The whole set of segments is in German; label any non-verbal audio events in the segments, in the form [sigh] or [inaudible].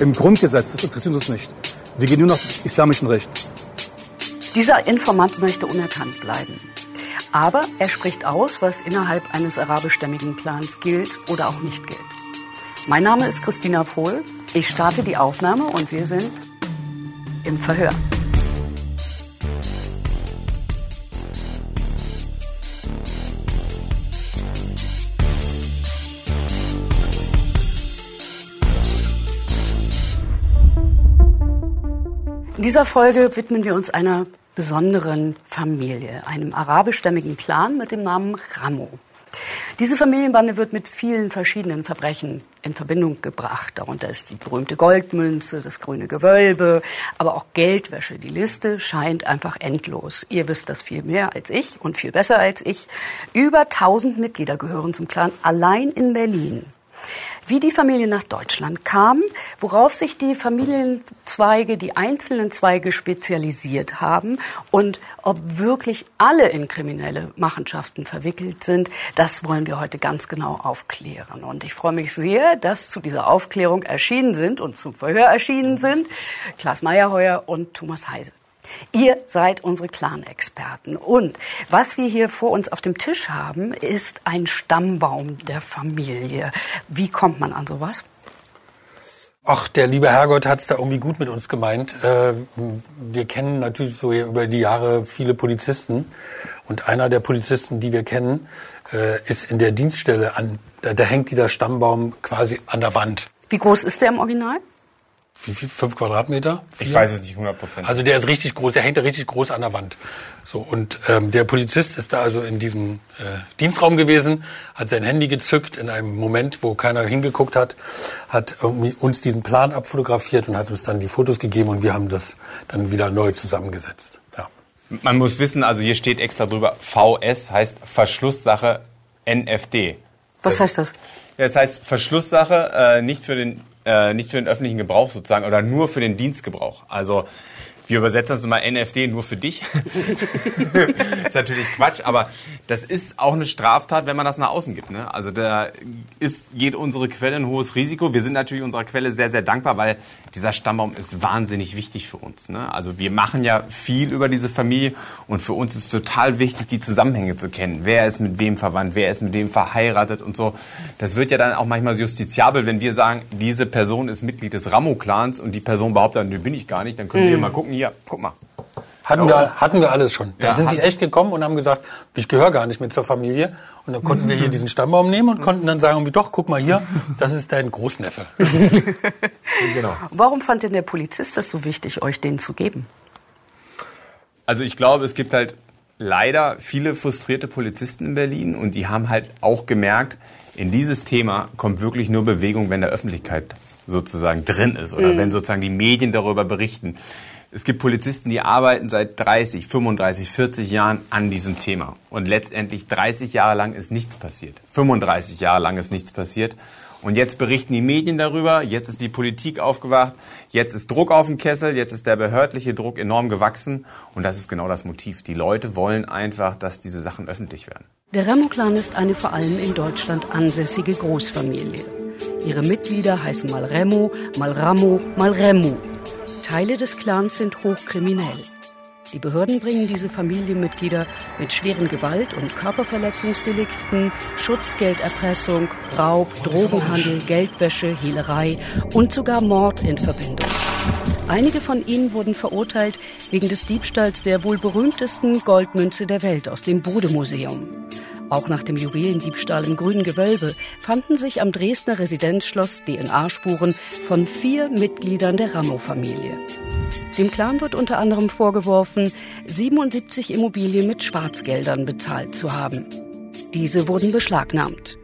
im Grundgesetz. Das interessiert uns nicht. Wir gehen nur nach islamischem Recht. Dieser Informant möchte unerkannt bleiben. Aber er spricht aus, was innerhalb eines arabischstämmigen Clans gilt oder auch nicht gilt. Mein Name ist Christina Pohl. Ich starte die Aufnahme und wir sind im Verhör. Dieser Folge widmen wir uns einer besonderen Familie, einem arabischstämmigen Clan mit dem Namen Ramo. Diese Familienbande wird mit vielen verschiedenen Verbrechen in Verbindung gebracht. Darunter ist die berühmte Goldmünze, das grüne Gewölbe, aber auch Geldwäsche. Die Liste scheint einfach endlos. Ihr wisst das viel mehr als ich und viel besser als ich. Über 1000 Mitglieder gehören zum Clan allein in Berlin wie die Familie nach Deutschland kam, worauf sich die Familienzweige, die einzelnen Zweige spezialisiert haben und ob wirklich alle in kriminelle Machenschaften verwickelt sind, das wollen wir heute ganz genau aufklären. Und ich freue mich sehr, dass zu dieser Aufklärung erschienen sind und zum Verhör erschienen sind Klaas Meyerheuer und Thomas Heise. Ihr seid unsere Clan-Experten. Und was wir hier vor uns auf dem Tisch haben, ist ein Stammbaum der Familie. Wie kommt man an sowas? Ach, der liebe Herrgott hat es da irgendwie gut mit uns gemeint. Äh, wir kennen natürlich so über die Jahre viele Polizisten. Und einer der Polizisten, die wir kennen, äh, ist in der Dienststelle an, da hängt dieser Stammbaum quasi an der Wand. Wie groß ist der im Original? Wie viel? Fünf Quadratmeter? Vier? Ich weiß es nicht 100 Prozent. Also der ist richtig groß, der hängt da richtig groß an der Wand. So und ähm, der Polizist ist da also in diesem äh, Dienstraum gewesen, hat sein Handy gezückt in einem Moment, wo keiner hingeguckt hat, hat irgendwie uns diesen Plan abfotografiert und hat uns dann die Fotos gegeben und wir haben das dann wieder neu zusammengesetzt. Ja. Man muss wissen, also hier steht extra drüber, VS heißt Verschlusssache NFD. Was heißt das? Ja, das heißt Verschlusssache, äh, nicht für den äh, nicht für den öffentlichen Gebrauch sozusagen oder nur für den Dienstgebrauch. Also wir übersetzen das immer NFD nur für dich. [laughs] ist natürlich Quatsch, aber das ist auch eine Straftat, wenn man das nach außen gibt. Ne? Also da ist, geht unsere Quelle ein hohes Risiko. Wir sind natürlich unserer Quelle sehr, sehr dankbar, weil dieser Stammbaum ist wahnsinnig wichtig für uns. Ne? Also wir machen ja viel über diese Familie und für uns ist total wichtig, die Zusammenhänge zu kennen. Wer ist mit wem verwandt, wer ist mit wem verheiratet und so. Das wird ja dann auch manchmal justiziabel, wenn wir sagen, diese Person ist Mitglied des Ramo-Clans und die Person behauptet, nö, bin ich gar nicht. Dann können mhm. wir mal gucken, hier, guck mal. Hatten, wir, hatten wir alles schon. Da ja, sind die echt gekommen und haben gesagt, ich gehöre gar nicht mehr zur Familie. Und dann konnten wir hier [laughs] diesen Stammbaum nehmen und konnten dann sagen, wie doch, guck mal hier, das ist dein Großneffe. [laughs] genau. Warum fand denn der Polizist das so wichtig, euch den zu geben? Also ich glaube, es gibt halt leider viele frustrierte Polizisten in Berlin und die haben halt auch gemerkt, in dieses Thema kommt wirklich nur Bewegung, wenn der Öffentlichkeit sozusagen drin ist oder mhm. wenn sozusagen die Medien darüber berichten. Es gibt Polizisten, die arbeiten seit 30, 35, 40 Jahren an diesem Thema. Und letztendlich 30 Jahre lang ist nichts passiert. 35 Jahre lang ist nichts passiert. Und jetzt berichten die Medien darüber, jetzt ist die Politik aufgewacht, jetzt ist Druck auf dem Kessel, jetzt ist der behördliche Druck enorm gewachsen. Und das ist genau das Motiv. Die Leute wollen einfach, dass diese Sachen öffentlich werden. Der Remo-Clan ist eine vor allem in Deutschland ansässige Großfamilie. Ihre Mitglieder heißen mal Remo, mal Ramo, mal Remu. Teile des Clans sind hochkriminell. Die Behörden bringen diese Familienmitglieder mit schweren Gewalt- und Körperverletzungsdelikten, Schutzgelderpressung, Raub, Drogenhandel, Geldwäsche, Hehlerei und sogar Mord in Verbindung. Einige von ihnen wurden verurteilt wegen des Diebstahls der wohl berühmtesten Goldmünze der Welt aus dem Bode-Museum. Auch nach dem Juwelendiebstahl im Grünen Gewölbe fanden sich am Dresdner Residenzschloss DNA-Spuren von vier Mitgliedern der Rameau-Familie. Dem Clan wird unter anderem vorgeworfen, 77 Immobilien mit Schwarzgeldern bezahlt zu haben. Diese wurden beschlagnahmt.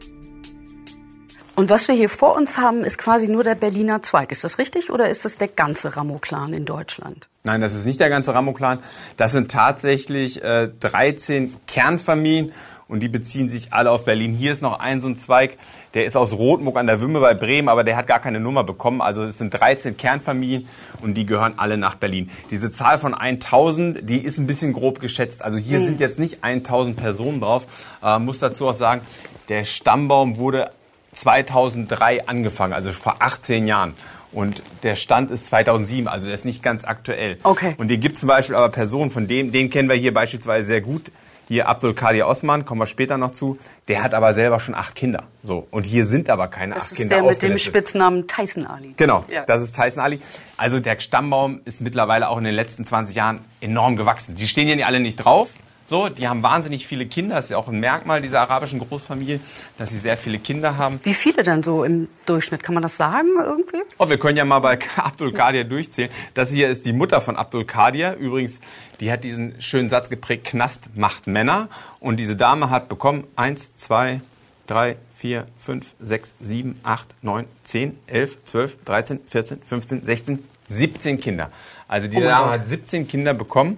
Und was wir hier vor uns haben, ist quasi nur der Berliner Zweig. Ist das richtig oder ist das der ganze Ramo-Clan in Deutschland? Nein, das ist nicht der ganze Ramo-Clan. Das sind tatsächlich äh, 13 Kernfamilien und die beziehen sich alle auf Berlin. Hier ist noch ein so ein Zweig, der ist aus Rotmuck an der Wümme bei Bremen, aber der hat gar keine Nummer bekommen. Also es sind 13 Kernfamilien und die gehören alle nach Berlin. Diese Zahl von 1000, die ist ein bisschen grob geschätzt. Also hier mhm. sind jetzt nicht 1000 Personen drauf. Äh, muss dazu auch sagen, der Stammbaum wurde 2003 angefangen, also vor 18 Jahren. Und der Stand ist 2007, also der ist nicht ganz aktuell. Okay. Und hier gibt zum Beispiel aber Personen, von denen, den kennen wir hier beispielsweise sehr gut. Hier Abdul Kadir Osman, kommen wir später noch zu. Der hat aber selber schon acht Kinder. So. Und hier sind aber keine Das acht ist Kinder der mit dem. Spitznamen Tyson Ali. Genau, Ja. das ist Tyson Ali. Also der Stammbaum ist mittlerweile auch in den letzten 20 Jahren enorm gewachsen. Die stehen hier alle nicht drauf. So, die haben wahnsinnig viele Kinder. Das ist ja auch ein Merkmal dieser arabischen Großfamilie, dass sie sehr viele Kinder haben. Wie viele denn so im Durchschnitt? Kann man das sagen irgendwie? Oh, wir können ja mal bei [laughs] Abdul Qadir durchzählen. Das hier ist die Mutter von Abdul Qadir. Übrigens, die hat diesen schönen Satz geprägt, Knast macht Männer. Und diese Dame hat bekommen eins, zwei, drei, vier, fünf, sechs, sieben, acht, neun, zehn, elf, zwölf, dreizehn, vierzehn, fünfzehn, sechzehn, 17 Kinder. Also die Oh Dame hat 17 Kinder bekommen.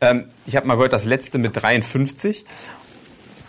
Ähm, ich habe mal gehört, das letzte mit 53.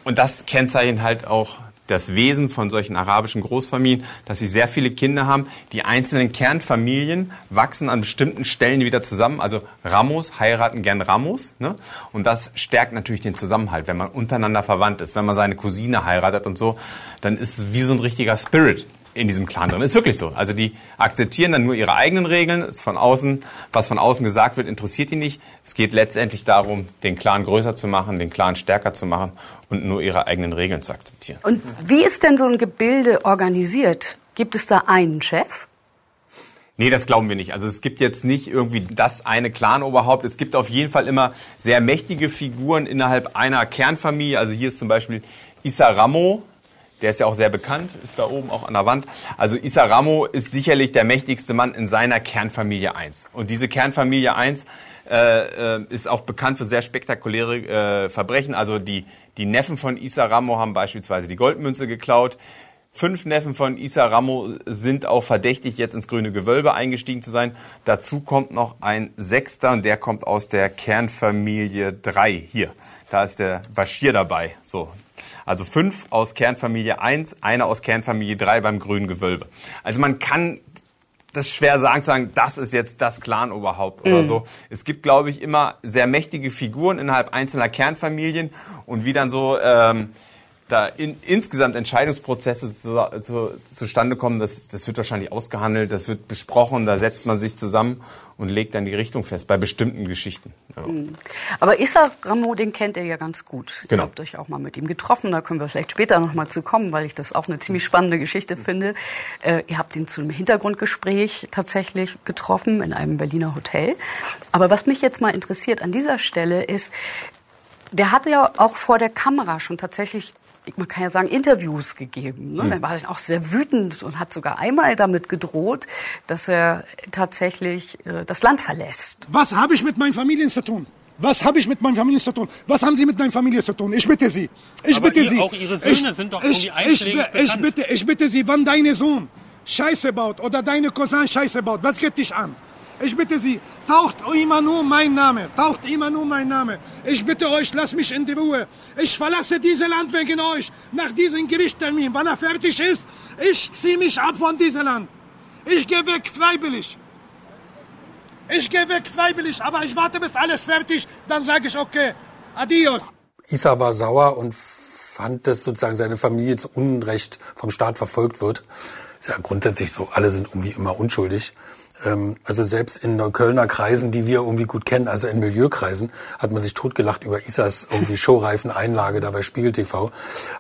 Und das kennzeichnet halt auch das Wesen von solchen arabischen Großfamilien, dass sie sehr viele Kinder haben. Die einzelnen Kernfamilien wachsen an bestimmten Stellen wieder zusammen. Also Ramos heiraten gern Ramos. Ne? Und das stärkt natürlich den Zusammenhalt, wenn man untereinander verwandt ist. Wenn man seine Cousine heiratet und so, dann ist es wie so ein richtiger Spirit in diesem Clan drin. Ist wirklich so. Also die akzeptieren dann nur ihre eigenen Regeln. Ist von außen, was von außen gesagt wird, interessiert die nicht. Es geht letztendlich darum, den Clan größer zu machen, den Clan stärker zu machen und nur ihre eigenen Regeln zu akzeptieren. Und wie ist denn so ein Gebilde organisiert? Gibt es da einen Chef? Nee, das glauben wir nicht. Also es gibt jetzt nicht irgendwie das eine Clanoberhaupt. Es gibt auf jeden Fall immer sehr mächtige Figuren innerhalb einer Kernfamilie. Also hier ist zum Beispiel Issa Ramo. Der ist ja auch sehr bekannt, ist da oben auch an der Wand. Also Issa Ramo ist sicherlich der mächtigste Mann in seiner Kernfamilie 1. Und diese Kernfamilie 1 äh, äh, ist auch bekannt für sehr spektakuläre äh, Verbrechen. Also die, die Neffen von Issa Ramo haben beispielsweise die Goldmünze geklaut. Fünf Neffen von Issa Ramo sind auch verdächtig, jetzt ins grüne Gewölbe eingestiegen zu sein. Dazu kommt noch ein Sechster und der kommt aus der Kernfamilie 3. Hier, da ist der Bashir dabei. So. Also fünf aus Kernfamilie 1, einer aus Kernfamilie 3 beim grünen Gewölbe. Also man kann das schwer sagen, zu sagen, das ist jetzt das Clan-Oberhaupt oder so. Es gibt, glaube ich, immer sehr mächtige Figuren innerhalb einzelner Kernfamilien und wie dann so ähm, da in, insgesamt Entscheidungsprozesse zu, zu, zustande kommen, das, das wird wahrscheinlich ausgehandelt, das wird besprochen, da setzt man sich zusammen und legt dann die Richtung fest bei bestimmten Geschichten. Ja. Aber Issa Ramo, den kennt ihr ja ganz gut. Genau. Ihr habt euch auch mal mit ihm getroffen, da können wir vielleicht später noch mal zu kommen, weil ich das auch eine ziemlich spannende Geschichte finde. Äh, ihr habt ihn zu einem Hintergrundgespräch tatsächlich getroffen in einem Berliner Hotel. Aber was mich jetzt mal interessiert an dieser Stelle ist, der hatte ja auch vor der Kamera schon tatsächlich man kann ja sagen, Interviews gegeben. Ne? Der war dann auch sehr wütend und hat sogar einmal damit gedroht, dass er tatsächlich äh, das Land verlässt. Was habe ich mit meinen Familien zu tun? Was habe ich mit meinen Familien zu tun? Was haben Sie mit meinen Familien zu tun? Ich bitte Sie. Ich Aber bitte ihr- Sie. auch Ihre Söhne ich, sind doch ich, irgendwie ich, ich, bekannt. bitte, ich bitte Sie, wann deine Sohn Scheiße baut oder deine Cousin Scheiße baut, was geht dich an? Ich bitte Sie, taucht immer nur mein Name, taucht immer nur mein Name. Ich bitte euch, lasst mich in die Ruhe. Ich verlasse dieses Land wegen euch. Nach diesem Gerichtstermin, wann er fertig ist, ich ziehe mich ab von diesem Land. Ich gehe weg freiwillig. Ich gehe weg freiwillig, aber ich warte bis alles fertig, dann sage ich okay, adios. Isa war sauer und fand, dass sozusagen seine Familie zu Unrecht vom Staat verfolgt wird. Ist ja grundsätzlich so, alle sind irgendwie immer unschuldig. Ähm, Also selbst in Neuköllner Kreisen, die wir irgendwie gut kennen, also in Milieukreisen, hat man sich totgelacht über Isas irgendwie showreifen Einlage da bei Spiegel TV.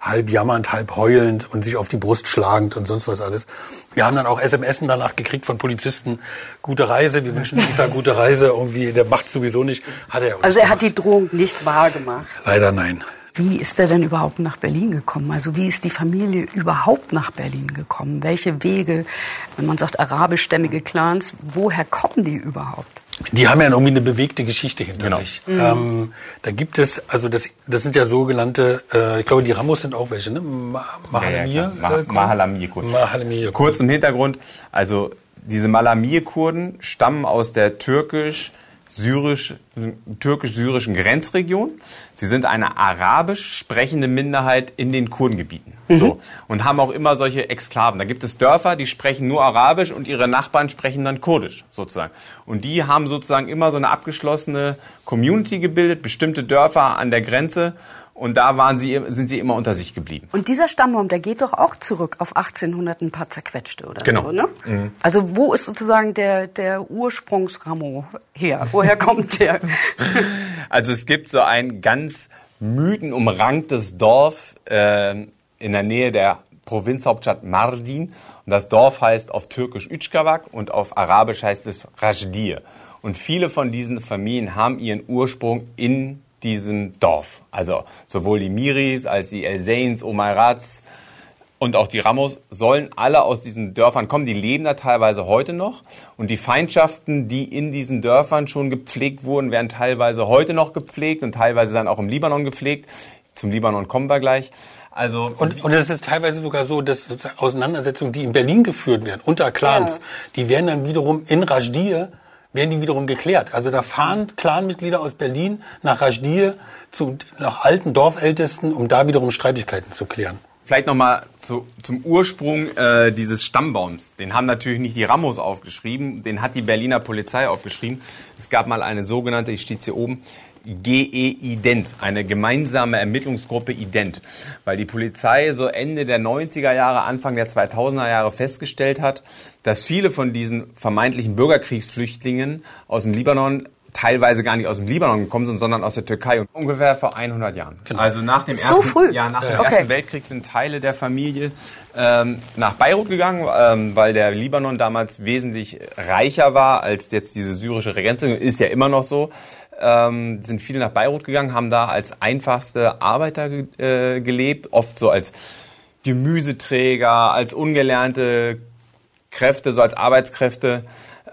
Halb jammernd, halb heulend und sich auf die Brust schlagend und sonst was alles. Wir haben dann auch SMS danach gekriegt von Polizisten. Gute Reise, wir wünschen Isa gute Reise. Irgendwie, der macht sowieso nicht. Hat er Also er hat die gemacht. Drohung nicht wahr gemacht. Leider nein. Wie ist er denn überhaupt nach Berlin gekommen? Also wie ist die Familie überhaupt nach Berlin gekommen? Welche Wege, wenn man sagt arabischstämmige Clans, woher kommen die überhaupt? Die haben ja irgendwie eine bewegte Geschichte hinter Genau. sich. Ähm, da gibt es, also das, das sind ja sogenannte, äh, ich glaube, die Ramos sind auch welche, ne? Ma Mahalamir? Ja, ja, Mahalamir kurz. Mahalamir Kurz im Hintergrund, also diese Malamir-Kurden stammen aus der türkisch syrisch, türkisch-syrischen Grenzregion. Sie sind eine arabisch sprechende Minderheit in den Kurdengebieten. So. Und haben auch immer solche Exklaven. Da gibt es Dörfer, die sprechen nur Arabisch und ihre Nachbarn sprechen dann Kurdisch, sozusagen. Und die haben sozusagen immer so eine abgeschlossene Community gebildet, bestimmte Dörfer an der Grenze. Und da waren sie, sind sie immer unter sich geblieben. Und dieser Stammbaum, der geht doch auch zurück auf 1800 ein paar zerquetschte oder Genau. so, ne? Also wo ist sozusagen der, der Ursprungsramo her? Woher [laughs] kommt der? Also es gibt so ein ganz mythenumranktes Dorf äh, in der Nähe der Provinzhauptstadt Mardin. Und das Dorf heißt auf Türkisch Üçkavak und auf Arabisch heißt es Rajdir. Und viele von diesen Familien haben ihren Ursprung in diesem Dorf. Also sowohl die Miris als die El Zains, Omairats und auch die Ramos sollen alle aus diesen Dörfern kommen. Die leben da teilweise heute noch. Und die Feindschaften, die in diesen Dörfern schon gepflegt wurden, werden teilweise heute noch gepflegt und teilweise dann auch im Libanon gepflegt. Zum Libanon kommen wir gleich. Also Und, und es ist teilweise sogar so, dass sozusagen Auseinandersetzungen, die in Berlin geführt werden, unter Clans, Ja. die werden dann wiederum in Rajdir, werden die wiederum geklärt. Also da fahren Clanmitglieder aus Berlin nach Rajdir zu, nach alten Dorfältesten, um da wiederum Streitigkeiten zu klären. Vielleicht nochmal zu, zum Ursprung äh, dieses Stammbaums. Den haben natürlich nicht die Ramos aufgeschrieben, den hat die Berliner Polizei aufgeschrieben. Es gab mal eine sogenannte, ich steht hier oben, GE-Ident, eine gemeinsame Ermittlungsgruppe Ident, weil die Polizei so Ende der 90er Jahre, Anfang der 2000er Jahre festgestellt hat, dass viele von diesen vermeintlichen Bürgerkriegsflüchtlingen aus dem Libanon teilweise gar nicht aus dem Libanon gekommen sind, sondern aus der Türkei. Ungefähr vor 100 Jahren. Genau. Also nach dem So ersten, früh? Ja, nach dem Ja. Ersten Okay. Weltkrieg sind Teile der Familie ähm, nach Beirut gegangen, ähm, weil der Libanon damals wesentlich reicher war als jetzt diese syrische Grenze. Ist ja immer noch so. Ähm, sind viele nach Beirut gegangen, haben da als einfachste Arbeiter ge äh, gelebt, oft so als Gemüseträger, als ungelernte Kräfte, so als Arbeitskräfte,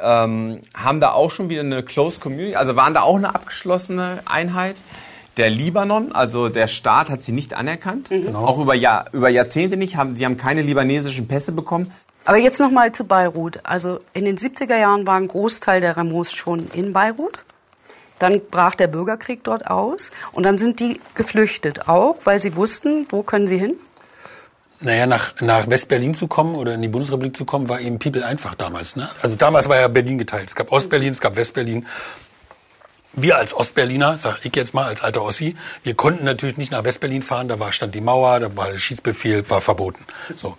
ähm, haben da auch schon wieder eine Close Community, also waren da auch eine abgeschlossene Einheit. Der Libanon, also der Staat, hat sie nicht anerkannt, auch über, Jahr, über Jahrzehnte nicht. Haben, die haben keine libanesischen Pässe bekommen. Aber jetzt noch mal zu Beirut. Also in den 70er Jahren war ein Großteil der Ramos schon in Beirut. Dann brach der Bürgerkrieg dort aus und dann sind die geflüchtet, auch weil sie wussten, wo können sie hin? Naja, nach, nach West-Berlin zu kommen oder in die Bundesrepublik zu kommen, war eben People einfach damals. Ne? Also damals war ja Berlin geteilt. Es gab Ostberlin, es gab Westberlin. Wir als Ostberliner, sag ich jetzt mal als alter Ossi, wir konnten natürlich nicht nach Westberlin fahren, da war, stand die Mauer, da war der Schiedsbefehl, war verboten. So.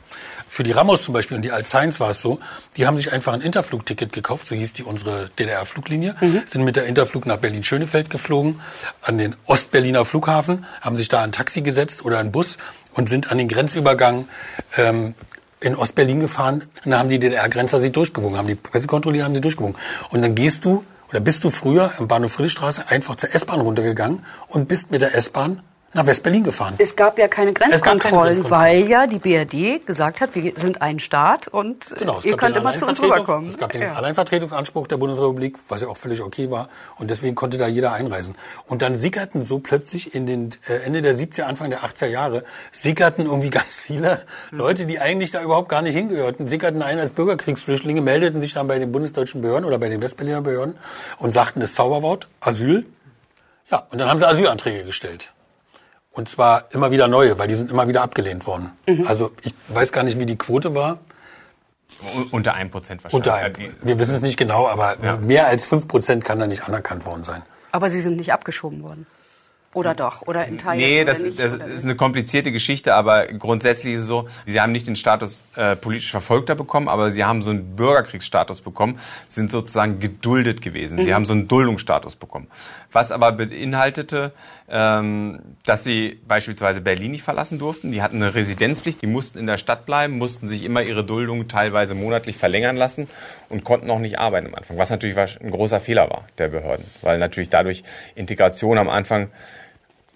Für die Ramos zum Beispiel und die Alzheims war es so, die haben sich einfach ein Interflugticket gekauft, so hieß die unsere DDR-Fluglinie, sind mit der Interflug nach Berlin-Schönefeld geflogen, an den Ostberliner Flughafen, haben sich da ein Taxi gesetzt oder einen Bus und sind an den Grenzübergang ähm, in Ostberlin gefahren. Und da haben die DDR-Grenzer sie durchgewogen, haben die Pässe kontrolliert, haben sie durchgewogen. Und dann gehst du oder bist du früher am Bahnhof Friedrichstraße einfach zur S-Bahn runtergegangen und bist mit der S-Bahn nach West-Berlin gefahren. Es gab ja keine keine Grenzkontrollen, Grenzkontrollen. weil ja die BRD gesagt hat, wir sind ein Staat und äh, Genau, ihr könnt immer zu uns rüberkommen. Es gab den Ja. Alleinvertretungsanspruch der Bundesrepublik, was ja auch völlig okay war. Und deswegen konnte da jeder einreisen. Und dann sickerten so plötzlich in den äh, Ende der 70er, Anfang der 80er Jahre, sickerten irgendwie [laughs] ganz viele Leute, die eigentlich da überhaupt gar nicht hingehörten, sickerten ein als Bürgerkriegsflüchtlinge, meldeten sich dann bei den bundesdeutschen Behörden oder bei den Westberliner Behörden und sagten das Zauberwort, Asyl. Ja, und dann haben sie Asylanträge gestellt. Und zwar immer wieder neue, weil die sind immer wieder abgelehnt worden. Also ich weiß gar nicht, wie die Quote war. Unter 1% wahrscheinlich. Unter einem. Wir wissen es nicht genau, aber mehr als 5% kann da nicht anerkannt worden sein. Aber sie sind nicht abgeschoben worden. Oder doch? Oder in Teilen? Nee, das, nicht, das ist eine komplizierte Geschichte, aber grundsätzlich ist es so, sie haben nicht den Status äh, politisch Verfolgter bekommen, aber sie haben so einen Bürgerkriegsstatus bekommen, sind sozusagen geduldet gewesen. Sie haben so einen Duldungsstatus bekommen. Was aber beinhaltete, ähm, dass sie beispielsweise Berlin nicht verlassen durften. Die hatten eine Residenzpflicht, die mussten in der Stadt bleiben, mussten sich immer ihre Duldung teilweise monatlich verlängern lassen und konnten auch nicht arbeiten am Anfang, was natürlich ein großer Fehler war der Behörden, weil natürlich dadurch Integration am Anfang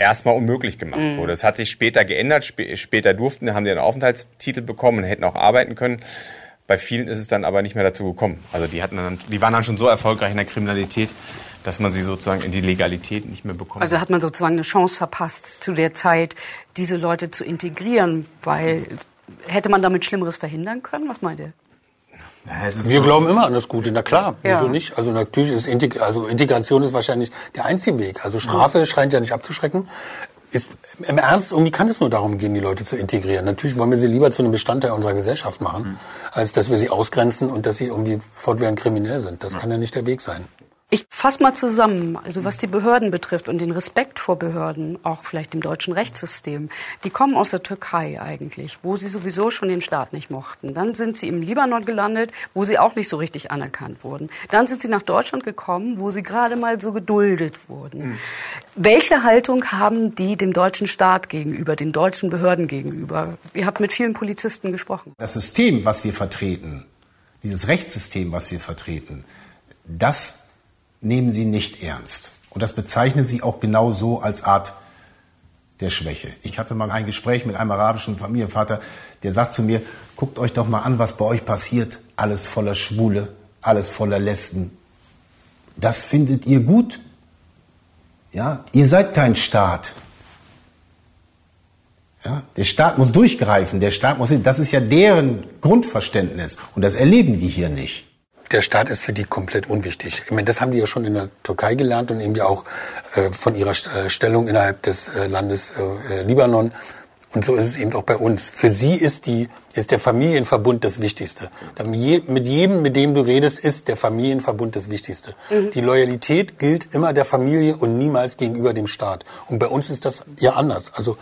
erstmal unmöglich gemacht Mhm. wurde. Es hat sich später geändert. Spä später durften, haben die einen Aufenthaltstitel bekommen und hätten auch arbeiten können. Bei vielen ist es dann aber nicht mehr dazu gekommen. Also die hatten dann, die waren dann schon so erfolgreich in der Kriminalität, dass man sie sozusagen in die Legalität nicht mehr bekommt. Also hat man sozusagen eine Chance verpasst, zu der Zeit diese Leute zu integrieren, weil hätte man damit Schlimmeres verhindern können? Was meint ihr? Ja, Wir so- glauben immer an das Gute, na klar, Ja. wieso nicht? Also natürlich ist Integ also Integration ist wahrscheinlich der einzige Weg. Also Strafe scheint ja nicht abzuschrecken. Ist, Im Ernst, irgendwie kann es nur darum gehen, die Leute zu integrieren. Natürlich wollen wir sie lieber zu einem Bestandteil unserer Gesellschaft machen, als dass wir sie ausgrenzen und dass sie irgendwie fortwährend kriminell sind. Das kann ja nicht der Weg sein. Ich fasse mal zusammen, also was die Behörden betrifft und den Respekt vor Behörden, auch vielleicht dem deutschen Rechtssystem, die kommen aus der Türkei eigentlich, wo sie sowieso schon den Staat nicht mochten. Dann sind sie im Libanon gelandet, wo sie auch nicht so richtig anerkannt wurden. Dann sind sie nach Deutschland gekommen, wo sie gerade mal so geduldet wurden. Mhm. Welche Haltung haben die dem deutschen Staat gegenüber, den deutschen Behörden gegenüber? Ihr habt mit vielen Polizisten gesprochen. Das System, was wir vertreten, dieses Rechtssystem, was wir vertreten, das nehmen sie nicht ernst. Und das bezeichnen sie auch genau so als Art der Schwäche. Ich hatte mal ein Gespräch mit einem arabischen Familienvater, der sagt zu mir, guckt euch doch mal an, was bei euch passiert. Alles voller Schwule, alles voller Lesben. Das findet ihr gut? Ja, ihr seid kein Staat. Ja, der Staat muss durchgreifen, der Staat muss, das ist ja deren Grundverständnis und das erleben die hier nicht der Staat ist für die komplett unwichtig. Ich meine, das haben die ja schon in der Türkei gelernt und eben ja auch äh, von ihrer äh, Stellung innerhalb des äh, Landes Libanon. Und so ist es eben auch bei uns. Für sie ist die ist der Familienverbund das Wichtigste. Mit jedem, mit dem du redest, ist der Familienverbund das Wichtigste. Mhm. Die Loyalität gilt immer der Familie und niemals gegenüber dem Staat. Und bei uns ist das ja anders. Also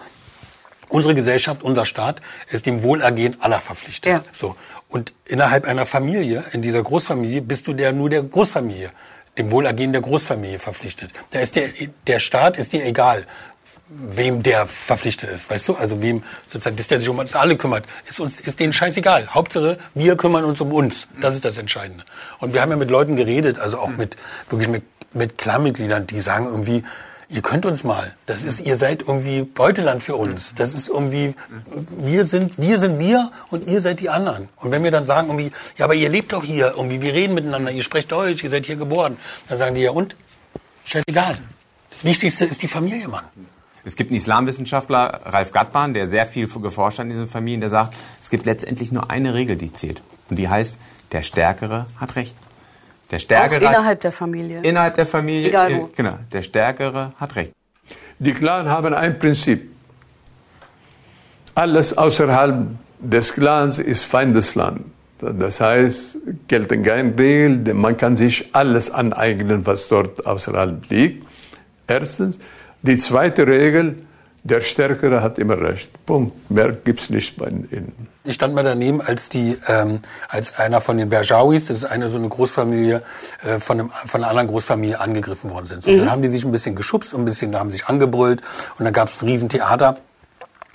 unsere Gesellschaft, unser Staat ist dem Wohlergehen aller verpflichtet. Ja. So. Und innerhalb einer Familie, in dieser Großfamilie, bist du der nur der Großfamilie, dem Wohlergehen der Großfamilie verpflichtet. Da ist der, der Staat ist dir egal, wem der verpflichtet ist, weißt du? Also wem sozusagen, dass der sich um uns alle kümmert, ist uns, ist denen scheißegal. Hauptsache, wir kümmern uns um uns. Das ist das Entscheidende. Und wir haben ja mit Leuten geredet, also auch mit, wirklich mit, mit Klarmitgliedern, die sagen irgendwie, ihr könnt uns mal. Das ist, ihr seid irgendwie Beuteland für uns. Das ist irgendwie, wir sind, wir sind wir und ihr seid die anderen. Und wenn wir dann sagen irgendwie, ja, aber ihr lebt doch hier irgendwie, wir reden miteinander, ihr sprecht Deutsch, ihr seid hier geboren, dann sagen die ja und? Scheißegal. Das Wichtigste ist die Familie, Mann. Es gibt einen Islamwissenschaftler, Ralf Gatban, der sehr viel geforscht hat in diesen Familien, der sagt, es gibt letztendlich nur eine Regel, die zählt. Und die heißt, der Stärkere hat Recht. Der Stärkere. Auch innerhalb der Familie. Innerhalb der Familie. Egal wo. Genau. Der Stärkere hat Recht. Die Clans haben ein Prinzip. Alles außerhalb des Clans ist Feindesland. Das heißt, gelten keine Regeln, man kann sich alles aneignen, was dort außerhalb liegt. Erstens. Die zweite Regel, der Stärkere hat immer recht. Punkt. Mehr gibt's nicht bei Ihnen. Ich stand mal daneben, als die, ähm, als einer von den Berjawis, das ist eine so eine Großfamilie äh, von, einem, von einer anderen Großfamilie angegriffen worden sind. So, mhm. Dann haben die sich ein bisschen geschubst, ein bisschen, da haben sich angebrüllt und dann gab's ein Riesentheater.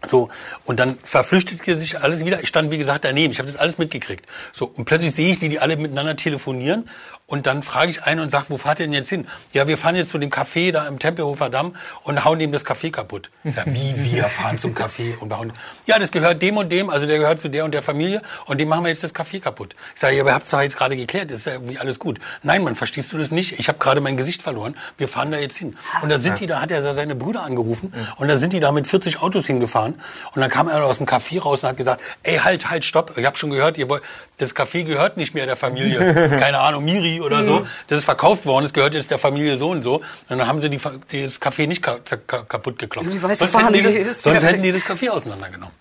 So, und dann verflüchtigte sich alles wieder. Ich stand, wie gesagt, daneben. Ich habe das alles mitgekriegt. So, und plötzlich sehe ich, wie die alle miteinander telefonieren und dann frage ich einen und sage, wo fahrt ihr denn jetzt hin? Ja, wir fahren jetzt zu dem Café da im Tempelhofer Damm und hauen ihm das Café kaputt. Ich sag, wie wir fahren zum Café und bauen? Ja, das gehört dem und dem, also der gehört zu der und der Familie und dem machen wir jetzt das Café kaputt. Ich sage, ja, aber ihr habt es jetzt gerade geklärt, das ist ja irgendwie alles gut. Nein, man, verstehst du das nicht? Ich habe gerade mein Gesicht verloren. Wir fahren da jetzt hin. Und da sind die, da hat er seine Brüder angerufen und da sind die da mit 40 Autos hingefahren und dann kam er aus dem Café raus und hat gesagt, ey, halt, halt, stopp. Ich habe schon gehört, ihr wollt, das Café gehört nicht mehr der Familie. [laughs] Keine Ahnung, Miri oder so. Mhm. Das ist verkauft worden, es gehört jetzt der Familie so und so. Und dann haben sie die, das Café nicht kaputt geklopft. Sonst, hätten die, das, sonst hätten die das Café auseinandergenommen.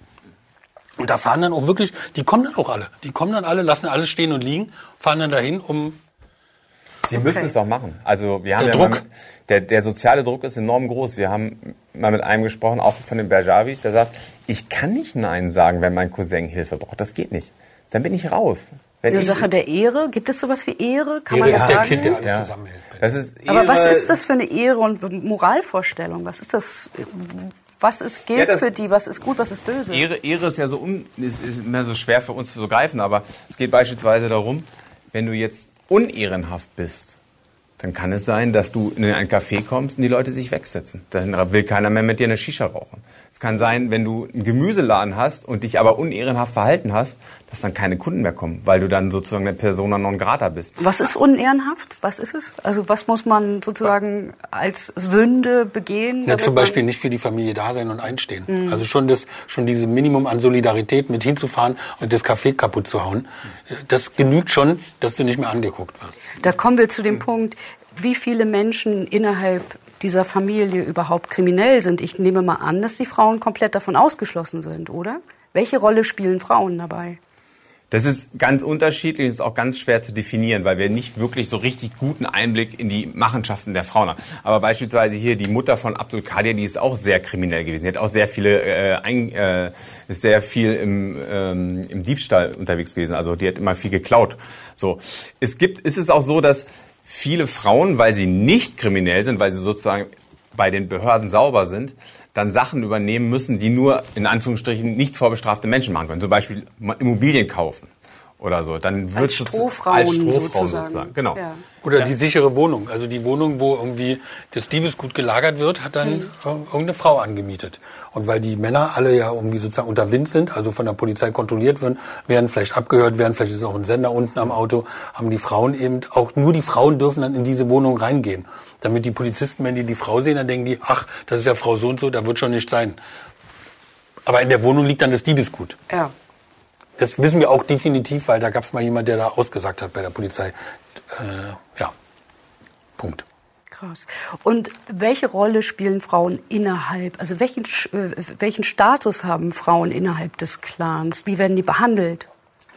Und da fahren dann auch wirklich, die kommen dann auch alle. Die kommen dann alle, lassen alles stehen und liegen, fahren dann dahin, um Sie okay. müssen es auch machen. Also wir haben der ja Druck. Mit, der, der soziale Druck ist enorm groß. Wir haben mal mit einem gesprochen, auch von den Berjavis, der sagt, ich kann nicht Nein sagen, wenn mein Cousin Hilfe braucht. Das geht nicht. Dann bin ich raus. Wenn Eine Sache der Ehre? Gibt es sowas wie Ehre? Kann Ehre man das ist sagen? der Kind, der alles ja. zusammenhält. Das ist Ehre. Aber was ist das für eine Ehre und Moralvorstellung? Was ist das? Was ist gilt ja, für die? Was ist gut? Was ist böse? Ehre, Ehre ist ja so un, ist, ist mehr so schwer für uns zu greifen, aber es geht beispielsweise darum, wenn du jetzt unehrenhaft bist, dann kann es sein, dass du in ein Café kommst und die Leute sich wegsetzen. Dann will keiner mehr mit dir eine Shisha rauchen. Es kann sein, wenn du einen Gemüseladen hast und dich aber unehrenhaft verhalten hast, dass dann keine Kunden mehr kommen, weil du dann sozusagen eine Persona non grata bist. Was ist unehrenhaft? Was ist es? Also was muss man sozusagen als Sünde begehen? Ja, zum Beispiel nicht für die Familie da sein und einstehen. Mhm. Also schon das, schon diese Minimum an Solidarität mit hinzufahren und das Café kaputt zu hauen. Das genügt schon, dass du nicht mehr angeguckt wirst. Da kommen wir zu dem Punkt, wie viele Menschen innerhalb dieser Familie überhaupt kriminell sind. Ich nehme mal an, dass die Frauen komplett davon ausgeschlossen sind, oder? Welche Rolle spielen Frauen dabei? Das ist ganz unterschiedlich, das ist auch ganz schwer zu definieren, weil wir nicht wirklich so richtig guten Einblick in die Machenschaften der Frauen haben. Aber beispielsweise hier die Mutter von Abdul Qadir, die ist auch sehr kriminell gewesen. Die hat auch sehr viele, äh, ein, äh, ist sehr viel im, ähm, im Diebstahl unterwegs gewesen. Also die hat immer viel geklaut. So, es gibt, ist es auch so, dass viele Frauen, weil sie nicht kriminell sind, weil sie sozusagen bei den Behörden sauber sind, dann Sachen übernehmen müssen, die nur in Anführungsstrichen nicht vorbestrafte Menschen machen können. Zum Beispiel Immobilien kaufen oder so. Dann wird Als Strohfrauen, als Strohfrauen sozusagen. sozusagen. Genau. Ja. Oder die sichere Wohnung. Also die Wohnung, wo irgendwie das Diebesgut gelagert wird, hat dann äh, irgendeine Frau angemietet. Und weil die Männer alle ja irgendwie sozusagen unter Wind sind, also von der Polizei kontrolliert werden, werden vielleicht abgehört werden, vielleicht ist auch ein Sender unten am Auto, haben die Frauen eben auch nur die Frauen dürfen dann in diese Wohnung reingehen. Damit die Polizisten, wenn die die Frau sehen, dann denken die, ach, das ist ja Frau so und so, da wird schon nichts sein. Aber in der Wohnung liegt dann das Diebesgut. Ja. Das wissen wir auch definitiv, weil da gab es mal jemand, der da ausgesagt hat bei der Polizei. Äh, ja, Punkt. Krass. Und welche Rolle spielen Frauen innerhalb, also welchen, äh, welchen Status haben Frauen innerhalb des Clans? Wie werden die behandelt?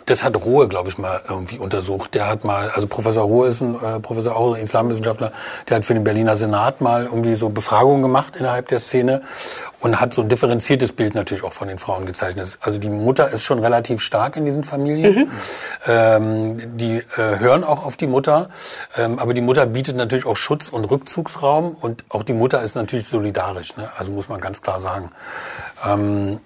Das hat Rohe, glaube ich, mal irgendwie untersucht. Der hat mal, also Professor Rohe ist ein äh, Professor, auch ein Islamwissenschaftler, der hat für den Berliner Senat mal irgendwie so Befragungen gemacht innerhalb der Szene und hat so ein differenziertes Bild natürlich auch von den Frauen gezeichnet. Also die Mutter ist schon relativ stark in diesen Familien. Ähm, die äh, hören auch auf die Mutter, ähm, aber die Mutter bietet natürlich auch Schutz und Rückzugsraum und auch die Mutter ist natürlich solidarisch. Ne? Also muss man ganz klar sagen. Ähm,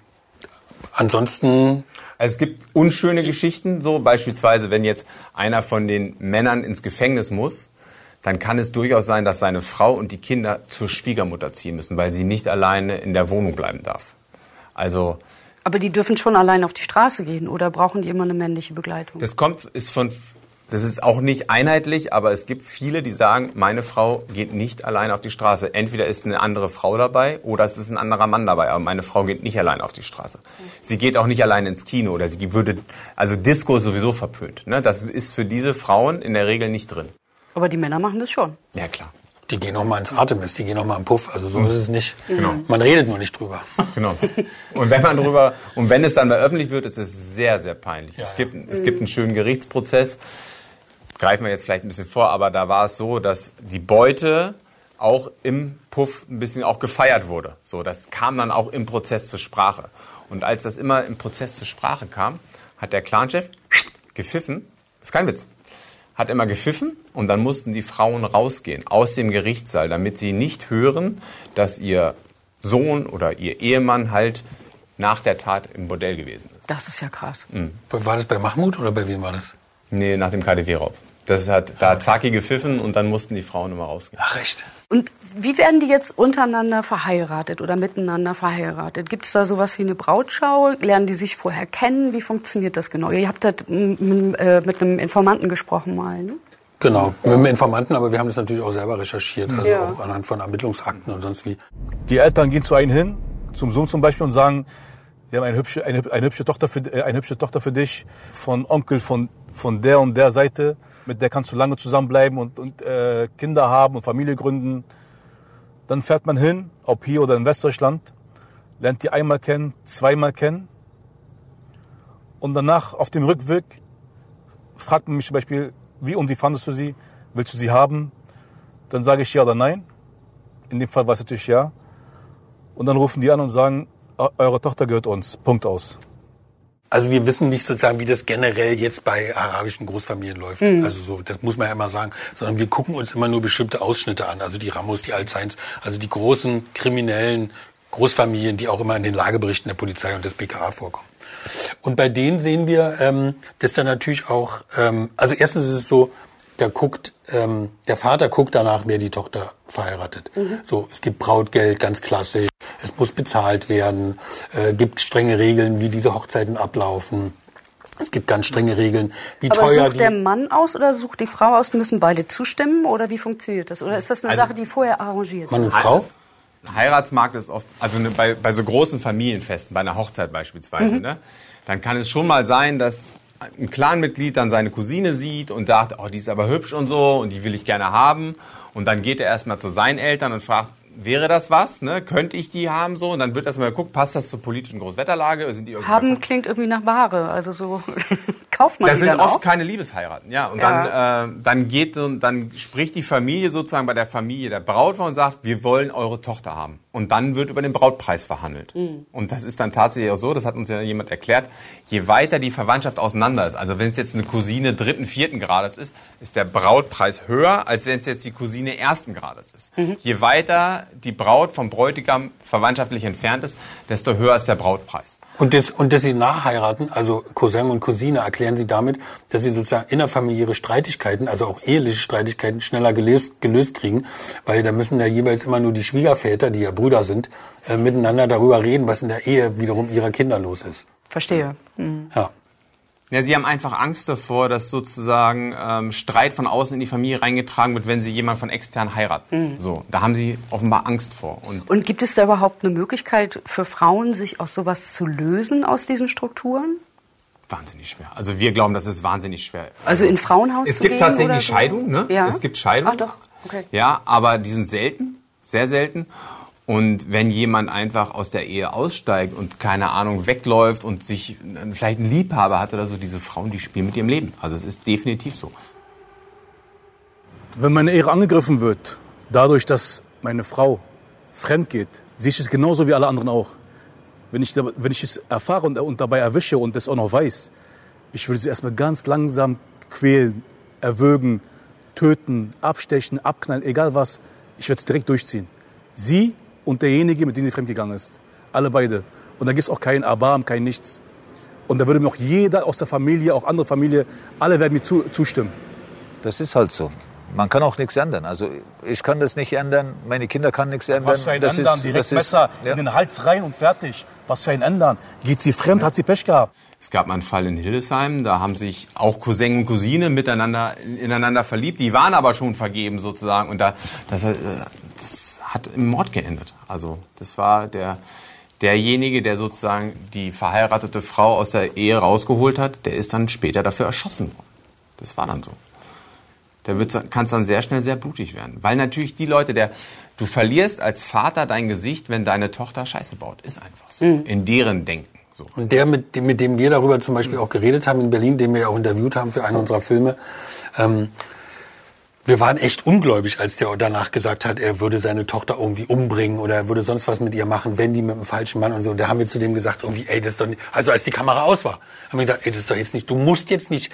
ansonsten Also es gibt unschöne Geschichten, so beispielsweise, wenn jetzt einer von den Männern ins Gefängnis muss, dann kann es durchaus sein, dass seine Frau und die Kinder zur Schwiegermutter ziehen müssen, weil sie nicht alleine in der Wohnung bleiben darf. Also Aber die dürfen schon allein auf die Straße gehen oder brauchen die immer eine männliche Begleitung? das kommt, ist von, das ist auch nicht einheitlich, aber es gibt viele, die sagen, meine Frau geht nicht allein auf die Straße. Entweder ist eine andere Frau dabei oder es ist ein anderer Mann dabei, aber meine Frau geht nicht allein auf die Straße. Sie geht auch nicht allein ins Kino oder sie würde, also Disco ist sowieso verpönt. Ne? Das ist für diese Frauen in der Regel nicht drin. Aber die Männer machen das schon. Ja, klar. Die gehen noch mal ins Artemis, die gehen noch mal im Puff. Also so ist es nicht. Genau. Man redet nur nicht drüber. [laughs] Genau. Und wenn man drüber, und wenn es dann mal öffentlich wird, ist es sehr, sehr peinlich. Ja, es gibt, es gibt einen schönen Gerichtsprozess. Greifen wir jetzt vielleicht ein bisschen vor, aber da war es so, dass die Beute auch im Puff ein bisschen auch gefeiert wurde. So, das kam dann auch im Prozess zur Sprache. Und als das immer im Prozess zur Sprache kam, hat der Clanchef gepfiffen. Ist kein Witz. Hat immer gepfiffen und dann mussten die Frauen rausgehen aus dem Gerichtssaal, damit sie nicht hören, dass ihr Sohn oder ihr Ehemann halt nach der Tat im Bordell gewesen ist. Das ist ja krass. War das bei Mahmoud oder bei wem war das? Nee, nach dem KDW-Raub. Das hat, da hat Zaki gepfiffen und dann mussten die Frauen immer rausgehen. Ach echt. Und wie werden die jetzt untereinander verheiratet oder miteinander verheiratet? Gibt es da sowas wie eine Brautschau? Lernen die sich vorher kennen? Wie funktioniert das genau? Ihr habt m- äh, mit einem Informanten gesprochen mal, ne? Genau, mit dem Informanten, aber wir haben das natürlich auch selber recherchiert, also Ja. auch anhand von Ermittlungsakten und sonst wie. Die Eltern gehen zu einem hin, zum Sohn zum Beispiel, und sagen, wir haben eine hübsche, eine, eine hübsche, Tochter, für, äh, eine hübsche Tochter für dich, von Onkel von, von der und der Seite, mit der kannst du lange zusammenbleiben und, und äh, Kinder haben und Familie gründen. Dann fährt man hin, ob hier oder in Westdeutschland, lernt die einmal kennen, zweimal kennen. Und danach auf dem Rückweg fragt man mich zum Beispiel, wie und wie fandest du sie? Willst du sie haben? Dann sage ich ja oder nein. In dem Fall war es natürlich ja. Und dann rufen die an und sagen, "Eu- eure Tochter gehört uns. Punkt aus. Also wir wissen nicht sozusagen, wie das generell jetzt bei arabischen Großfamilien läuft. Also so, das muss man ja immer sagen. Sondern wir gucken uns immer nur bestimmte Ausschnitte an. Also die Ramos, die Alzheims, also die großen kriminellen Großfamilien, die auch immer in den Lageberichten der Polizei und des BKA vorkommen. Und bei denen sehen wir, ähm, dass da natürlich auch, ähm, also erstens ist es so, da guckt, ähm, der Vater guckt danach, wer die Tochter verheiratet. So, es gibt Brautgeld, ganz klassisch. Es muss bezahlt werden. Äh, gibt strenge Regeln, wie diese Hochzeiten ablaufen. Es gibt ganz strenge Regeln, wie Aber teuer sucht die. der Mann aus oder sucht die Frau aus? Müssen beide zustimmen oder wie funktioniert das? Oder ist das eine Also- Sache, die vorher arrangiert Mann wird? und Frau? Ein Heiratsmarkt ist oft, also ne, bei, bei so großen Familienfesten, bei einer Hochzeit beispielsweise, ne, dann kann es schon mal sein, dass ein Clanmitglied dann seine Cousine sieht und sagt, oh, die ist aber hübsch und so und die will ich gerne haben. Und dann geht er erstmal zu seinen Eltern und fragt, wäre das was? Ne? Könnte ich die haben so? Und dann wird erstmal geguckt, passt das zur politischen Großwetterlage? Sind die Haben klingt irgendwie nach Ware, also so [laughs] kauft man Das die sind dann oft auch? keine Liebesheiraten, ja. Und Ja. dann, äh, dann geht, dann spricht die Familie sozusagen bei der Familie der Brautfrau und sagt, wir wollen eure Tochter haben. Und dann wird über den Brautpreis verhandelt. Mhm. Und das ist dann tatsächlich auch so, das hat uns ja jemand erklärt, je weiter die Verwandtschaft auseinander ist, also wenn es jetzt eine Cousine dritten, vierten Grades ist, ist der Brautpreis höher, als wenn es jetzt die Cousine ersten Grades ist. Mhm. Je weiter die Braut vom Bräutigam verwandtschaftlich entfernt ist, desto höher ist der Brautpreis. Und das, und dass sie nachheiraten, also Cousin und Cousine, erklären sie damit, dass sie sozusagen innerfamiliäre Streitigkeiten, also auch eheliche Streitigkeiten, schneller gelöst, gelöst kriegen, weil da müssen ja jeweils immer nur die Schwiegerväter, die ja Brüder sind, äh, miteinander darüber reden, was in der Ehe wiederum ihrer Kinder los ist. Verstehe. Mhm. Ja. Ja, sie haben einfach Angst davor, dass sozusagen ähm, Streit von außen in die Familie reingetragen wird, wenn sie jemand von extern heiraten. So, da haben sie offenbar Angst vor. Und Und gibt es da überhaupt eine Möglichkeit für Frauen, sich aus sowas zu lösen, aus diesen Strukturen? wahnsinnig schwer. Also wir glauben, das ist wahnsinnig schwer. Also in Frauenhaus Es zu gibt gehen tatsächlich oder so? Scheidungen, ne? Ja. Es gibt Scheidungen. Ach doch, okay. Ja, aber die sind selten, sehr selten. Und wenn jemand einfach aus der Ehe aussteigt und keine Ahnung wegläuft und sich äh, vielleicht einen Liebhaber hat oder so, diese Frauen, die spielen mit ihrem Leben. Also es ist definitiv so. Wenn meine Ehre angegriffen wird, dadurch, dass meine Frau fremd geht, sehe ich es genauso wie alle anderen auch. Wenn ich, wenn ich es erfahre und, und dabei erwische und das auch noch weiß, ich würde sie erstmal ganz langsam quälen, erwürgen, töten, abstechen, abknallen, egal was. Ich werde es direkt durchziehen. Sie und derjenige, mit dem sie fremdgegangen ist. Alle beide. Und da gibt es auch keinen Erbarm, kein Nichts. Und da würde mir auch jeder aus der Familie, auch andere Familie, alle werden mir zu, zustimmen. Das ist halt so. Man kann auch nichts ändern. Also ich kann das nicht ändern, meine Kinder kann nichts ändern. Was für ein das Ändern, ist, direkt ist, Messer ja. in den Hals rein und fertig. Was für ein Ändern. Geht sie fremd, hat sie Pech gehabt. Es gab mal einen Fall in Hildesheim, da haben sich auch Cousin und Cousine miteinander ineinander verliebt, die waren aber schon vergeben sozusagen und da das, äh, das hat im Mord geendet. Also das war der derjenige, der sozusagen die verheiratete Frau aus der Ehe rausgeholt hat, der ist dann später dafür erschossen worden. Das war dann so. Da kann es dann sehr schnell sehr blutig werden. Weil natürlich die Leute, der, du verlierst als Vater dein Gesicht, wenn deine Tochter Scheiße baut. Ist einfach so. In deren Denken. So. Und der, mit, dem- mit dem wir darüber zum Beispiel auch geredet haben in Berlin, den wir ja auch interviewt haben für einen unserer Filme, ähm, wir waren echt ungläubig, als der danach gesagt hat, er würde seine Tochter irgendwie umbringen oder er würde sonst was mit ihr machen, wenn die mit einem falschen Mann und so. Und da haben wir zu dem gesagt, irgendwie, ey, das ist doch nicht, also als die Kamera aus war, haben wir gesagt, ey, das ist doch jetzt nicht, du musst jetzt nicht,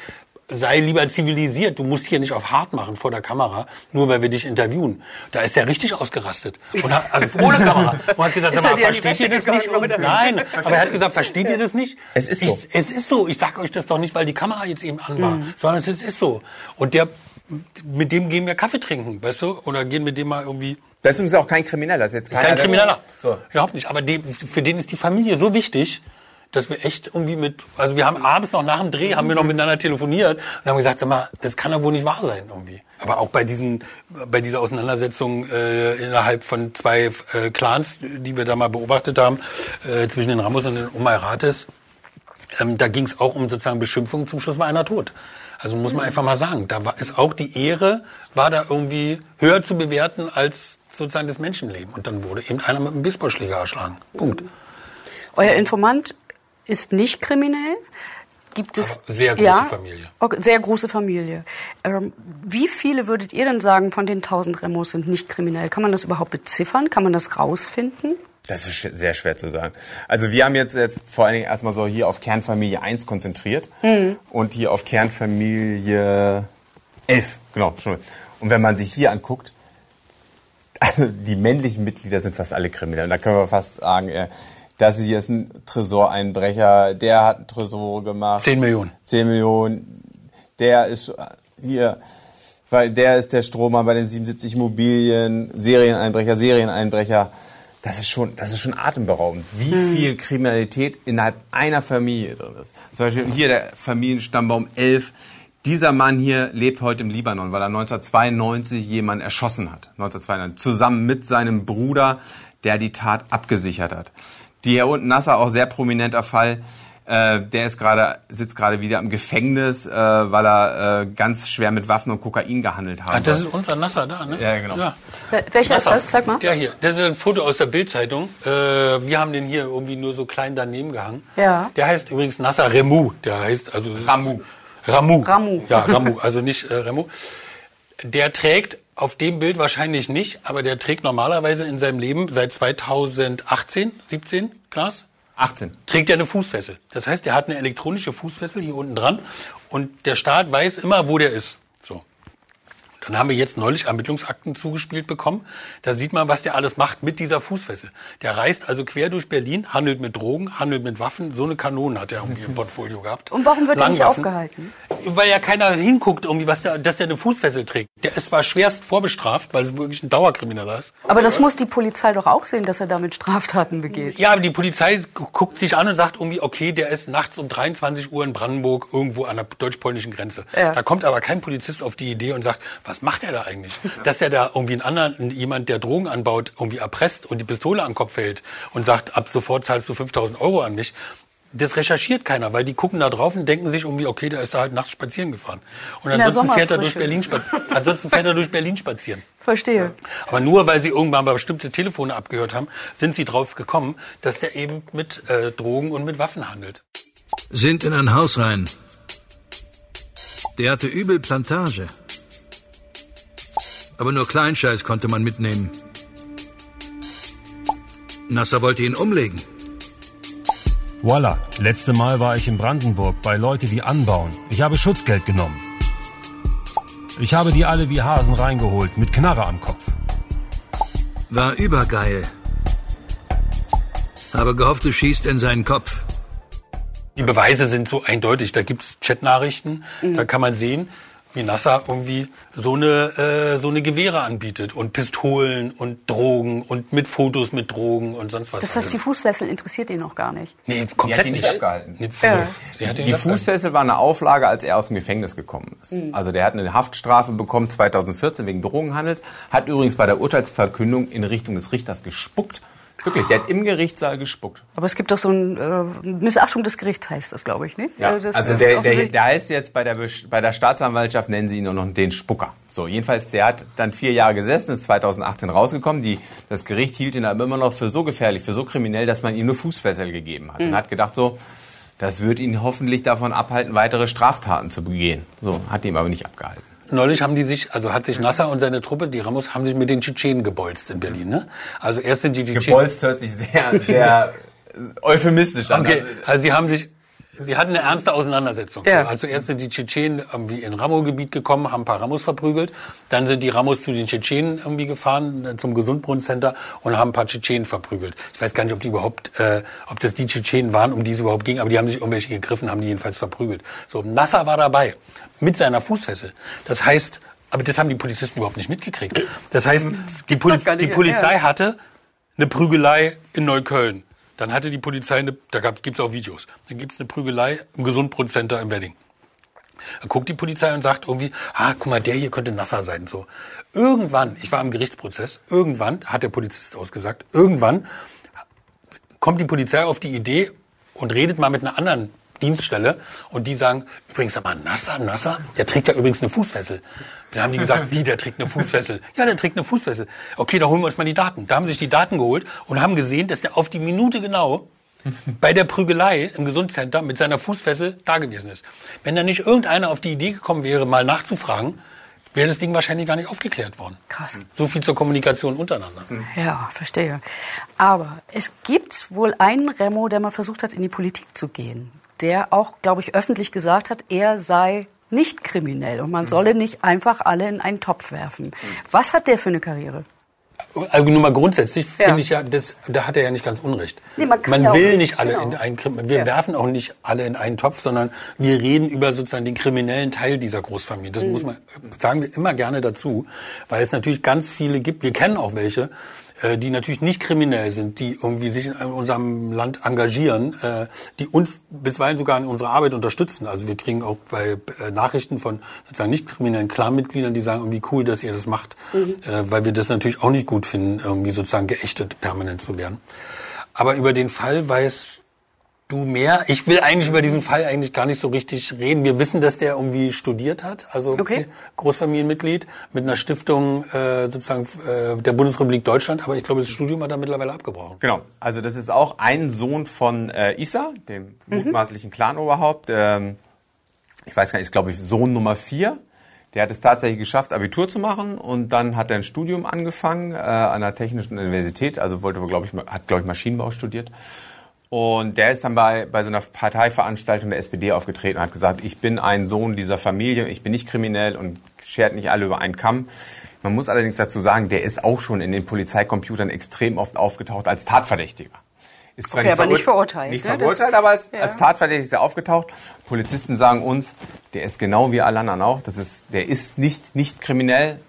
sei lieber zivilisiert, du musst hier nicht auf hart machen vor der Kamera, nur weil wir dich interviewen. Da ist er richtig ausgerastet. Und hat, also ohne Kamera. Und hat gesagt, er mal, versteht ihr das nicht? Und, nein, aber er hat gesagt, versteht ihr das nicht? Es ist so. Ich, es ist so. Ich sag euch das doch nicht, weil die Kamera jetzt eben an war, sondern es ist, ist so. Und der, mit dem gehen wir Kaffee trinken, weißt du? Oder gehen mit dem mal irgendwie Das ist auch kein Krimineller. Das ist jetzt kein Krimineller. So. Überhaupt nicht. Aber dem, für den ist die Familie so wichtig, dass wir echt irgendwie mit, also wir haben abends noch nach dem Dreh, haben wir noch miteinander telefoniert und haben gesagt, sag mal, das kann doch wohl nicht wahr sein irgendwie. Aber auch bei diesen, bei dieser Auseinandersetzung äh, innerhalb von zwei äh, Clans, die wir da mal beobachtet haben, äh, zwischen den Ramos und den Omairates, ähm, da ging es auch um sozusagen Beschimpfungen, zum Schluss war einer tot. Also muss man einfach mal sagen, da war, ist auch die Ehre, war da irgendwie höher zu bewerten als sozusagen das Menschenleben. Und dann wurde eben einer mit einem Baseballschläger erschlagen. Punkt. Euer Informant ist nicht kriminell. Gibt es Aber sehr große Familie. Okay, sehr große Familie. Ähm, wie viele würdet ihr denn sagen von den 1000 Remos sind nicht kriminell? Kann man das überhaupt beziffern? Kann man das rausfinden? Das ist sehr schwer zu sagen. Also wir haben jetzt, jetzt vor allen Dingen erstmal so hier auf Kernfamilie 1 konzentriert und hier auf Kernfamilie 11. Genau, schon. Und wenn man sich hier anguckt, [laughs] also die männlichen Mitglieder sind fast alle kriminell. Und da können wir fast sagen, äh, das hier ist ein Tresoreinbrecher, der hat einen Tresor gemacht. 10 Millionen. 10 Millionen. Der ist hier, weil der ist der Strohmann bei den 77 Immobilien, Serieneinbrecher, Serieneinbrecher. Das ist schon, das ist schon atemberaubend, wie viel Kriminalität innerhalb einer Familie drin ist. Zum Beispiel hier der Familienstammbaum 11. Dieser Mann hier lebt heute im Libanon, weil er 1992 jemanden erschossen hat. 1992. Zusammen mit seinem Bruder, der die Tat abgesichert hat. Die hier unten Nasser, auch sehr prominenter Fall. Äh, der ist gerade, sitzt gerade wieder im Gefängnis, äh, weil er äh, ganz schwer mit Waffen und Kokain gehandelt hat. Ah, das ist unser Nasser da, ne? Ja, genau. Wel- Welcher ist Nasser. das? Zeig mal. Der hier. Das ist ein Foto aus der Bildzeitung. Äh, wir haben den hier irgendwie nur so klein daneben gehangen. Ja. Der heißt übrigens Nasser Remu. Der heißt also Ramu. Ramu. Ramu. Ja, Ramu, also nicht äh, Remo. Der trägt auf dem Bild wahrscheinlich nicht, aber der trägt normalerweise in seinem Leben seit 2018, 17, Klaas? 18. trägt er eine Fußfessel. Das heißt, er hat eine elektronische Fußfessel hier unten dran und der Staat weiß immer, wo der ist. So. Dann haben wir jetzt neulich Ermittlungsakten zugespielt bekommen. Da sieht man, was der alles macht mit dieser Fußfessel. Der reist also quer durch Berlin, handelt mit Drogen, handelt mit Waffen. So eine Kanone hat er irgendwie im Portfolio gehabt. Und warum wird er nicht aufgehalten? Weil ja keiner hinguckt, irgendwie, was der, dass der eine Fußfessel trägt. Der ist zwar schwerst vorbestraft, weil es wirklich ein Dauerkrimineller ist. Aber das muss die Polizei doch auch sehen, dass er damit Straftaten begeht. Ja, aber die Polizei gu- guckt sich an und sagt irgendwie, okay, der ist nachts um 23 Uhr in Brandenburg irgendwo an der deutsch-polnischen Grenze. Ja. Da kommt aber kein Polizist auf die Idee und sagt, was macht er da eigentlich? Dass er da irgendwie einen anderen, jemand, der Drogen anbaut, irgendwie erpresst und die Pistole am Kopf hält und sagt, ab sofort zahlst du 5000 Euro an mich. Das recherchiert keiner, weil die gucken da drauf und denken sich irgendwie, okay, der ist da halt nachts spazieren gefahren. Und ansonsten fährt er durch. Berlin, ansonsten fährt er durch Berlin spazieren. Verstehe. Aber nur weil sie irgendwann mal bestimmte Telefone abgehört haben, sind sie drauf gekommen, dass der eben mit äh, Drogen und mit Waffen handelt. Sind in ein Haus rein. Der hatte übel Plantage. Aber nur Kleinscheiß konnte man mitnehmen. Nasser wollte ihn umlegen. Voila, letzte Mal war ich in Brandenburg bei Leute, die anbauen. Ich habe Schutzgeld genommen. Ich habe die alle wie Hasen reingeholt, mit Knarre am Kopf. War übergeil. Habe gehofft, du schießt in seinen Kopf. Die Beweise sind so eindeutig. Da gibt's Chatnachrichten, da kann man sehen, wie Nasser irgendwie so eine, äh, so eine Gewehre anbietet und Pistolen und Drogen und mit Fotos mit Drogen und sonst was. Das heißt, die Fußfessel interessiert ihn noch gar nicht. nee, Die komplett hat ihn nicht abgehalten. Nee, Ja. die Die nicht abgehalten. Fußfessel war eine Auflage, als er aus dem Gefängnis gekommen ist. Also der hat eine Haftstrafe bekommen 2014 wegen Drogenhandels, hat übrigens bei der Urteilsverkündung in Richtung des Richters gespuckt. Wirklich, der hat im Gerichtssaal gespuckt. Aber es gibt doch so ein äh, Missachtung des Gerichts, heißt das, glaube ich, nicht? Ja, Äh, das also der, der, der heißt jetzt bei der, bei der Staatsanwaltschaft, nennen sie ihn nur noch den Spucker. So, jedenfalls, der hat dann vier Jahre gesessen, ist 2018 rausgekommen. Die, das Gericht hielt ihn aber immer noch für so gefährlich, für so kriminell, dass man ihm nur Fußfessel gegeben hat. Und hat gedacht so, das wird ihn hoffentlich davon abhalten, weitere Straftaten zu begehen. So, hat ihm aber nicht abgehalten. Neulich haben die sich, also hat sich Nasser und seine Truppe, die Ramos, haben sich mit den Tschetschenen gebolzt in Berlin. Ne? Also erst sind die Tschetschenen. Gebolzt hört sich sehr, sehr [laughs] euphemistisch an. Okay, also sie haben sich, sie hatten eine ernste Auseinandersetzung. Ja. So, also erst sind die Tschetschenen irgendwie in Ramo-Gebiet gekommen, haben ein paar Ramos verprügelt. Dann sind die Ramos zu den Tschetschenen irgendwie gefahren, äh, zum Gesundbrunnen-Center und haben ein paar Tschetschenen verprügelt. Ich weiß gar nicht, ob die überhaupt, äh, ob das die Tschetschenen waren, um die es überhaupt ging, aber die haben sich irgendwelche gegriffen, haben die jedenfalls verprügelt. So, Nasser war dabei, mit seiner Fußfessel. Das heißt, aber das haben die Polizisten überhaupt nicht mitgekriegt. Das heißt, die, Poliz die Polizei hatte eine Prügelei in Neukölln. Dann hatte die Polizei, eine, da gab's, gibt's auch Videos, dann gibt's eine Prügelei im Gesundbrunnncenter im Wedding. Dann guckt die Polizei und sagt irgendwie, ah, guck mal, der hier könnte nasser sein. So. Irgendwann, ich war im Gerichtsprozess, irgendwann, hat der Polizist ausgesagt, irgendwann kommt die Polizei auf die Idee und redet mal mit einer anderen Dienststelle und die sagen, übrigens, sag mal, Nasser, Nasser, der trägt ja übrigens eine Fußfessel. Dann haben die gesagt, [laughs] wie, der trägt eine Fußfessel? Ja, der trägt eine Fußfessel. Okay, da holen wir uns mal die Daten. Da haben sich die Daten geholt und haben gesehen, dass der auf die Minute genau [laughs] bei der Prügelei im Gesundcenter mit seiner Fußfessel da gewesen ist. Wenn da nicht irgendeiner auf die Idee gekommen wäre, mal nachzufragen, wäre das Ding wahrscheinlich gar nicht aufgeklärt worden. Krass. So viel zur Kommunikation untereinander. Ja, verstehe. Aber es gibt wohl einen Remo, der mal versucht hat, in die Politik zu gehen. Der auch, glaube ich, öffentlich gesagt hat, er sei nicht kriminell und man Mhm. solle nicht einfach alle in einen Topf werfen. Was hat der für eine Karriere? Also nur mal grundsätzlich Ja. finde ich ja, das, da hat er ja nicht ganz unrecht. Nee, man kann ja will nicht, alle genau. in einen wir Ja. werfen auch nicht alle in einen Topf, sondern wir reden über sozusagen den kriminellen Teil dieser Großfamilie. Mhm. Das muss man sagen wir immer gerne dazu, weil es natürlich ganz viele gibt. Wir kennen auch welche, äh, die natürlich nicht kriminell sind, die irgendwie sich in unserem Land engagieren, äh, die uns bisweilen sogar in unserer Arbeit unterstützen. Also wir kriegen auch bei äh, Nachrichten von sozusagen nicht kriminellen Clanmitgliedern, die sagen, irgendwie cool, dass ihr das macht, äh, weil wir das natürlich auch nicht gut finden, irgendwie sozusagen geächtet permanent zu werden. Aber über den Fall weiß du mehr. Ich will eigentlich über diesen Fall eigentlich gar nicht so richtig reden. Wir wissen, dass der irgendwie studiert hat, also Okay. Großfamilienmitglied mit einer Stiftung äh, sozusagen äh, der Bundesrepublik Deutschland. Aber ich glaube, das Studium hat er mittlerweile abgebrochen. Genau, also das ist auch ein Sohn von äh, Issa, dem mutmaßlichen Clanoberhaupt. Ähm, ich weiß gar nicht, ist glaube ich Sohn Nummer vier. Der hat es tatsächlich geschafft, Abitur zu machen und dann hat er ein Studium angefangen äh, an der Technischen Universität, also wollte, glaube ich, hat glaube ich Maschinenbau studiert. Und der ist dann bei, bei so einer Parteiveranstaltung der SPD aufgetreten und hat gesagt, ich bin ein Sohn dieser Familie, ich bin nicht kriminell und schert nicht alle über einen Kamm. Man muss allerdings dazu sagen, der ist auch schon in den Polizeicomputern extrem oft aufgetaucht als Tatverdächtiger. Ist Okay, aber nicht verurteilt, Nicht ne? Das- verurteilt, aber als, ja. als Tatverdächtiger ist er aufgetaucht. Polizisten sagen uns, der ist genau wie alle anderen auch. Das ist, der ist nicht, nicht kriminell,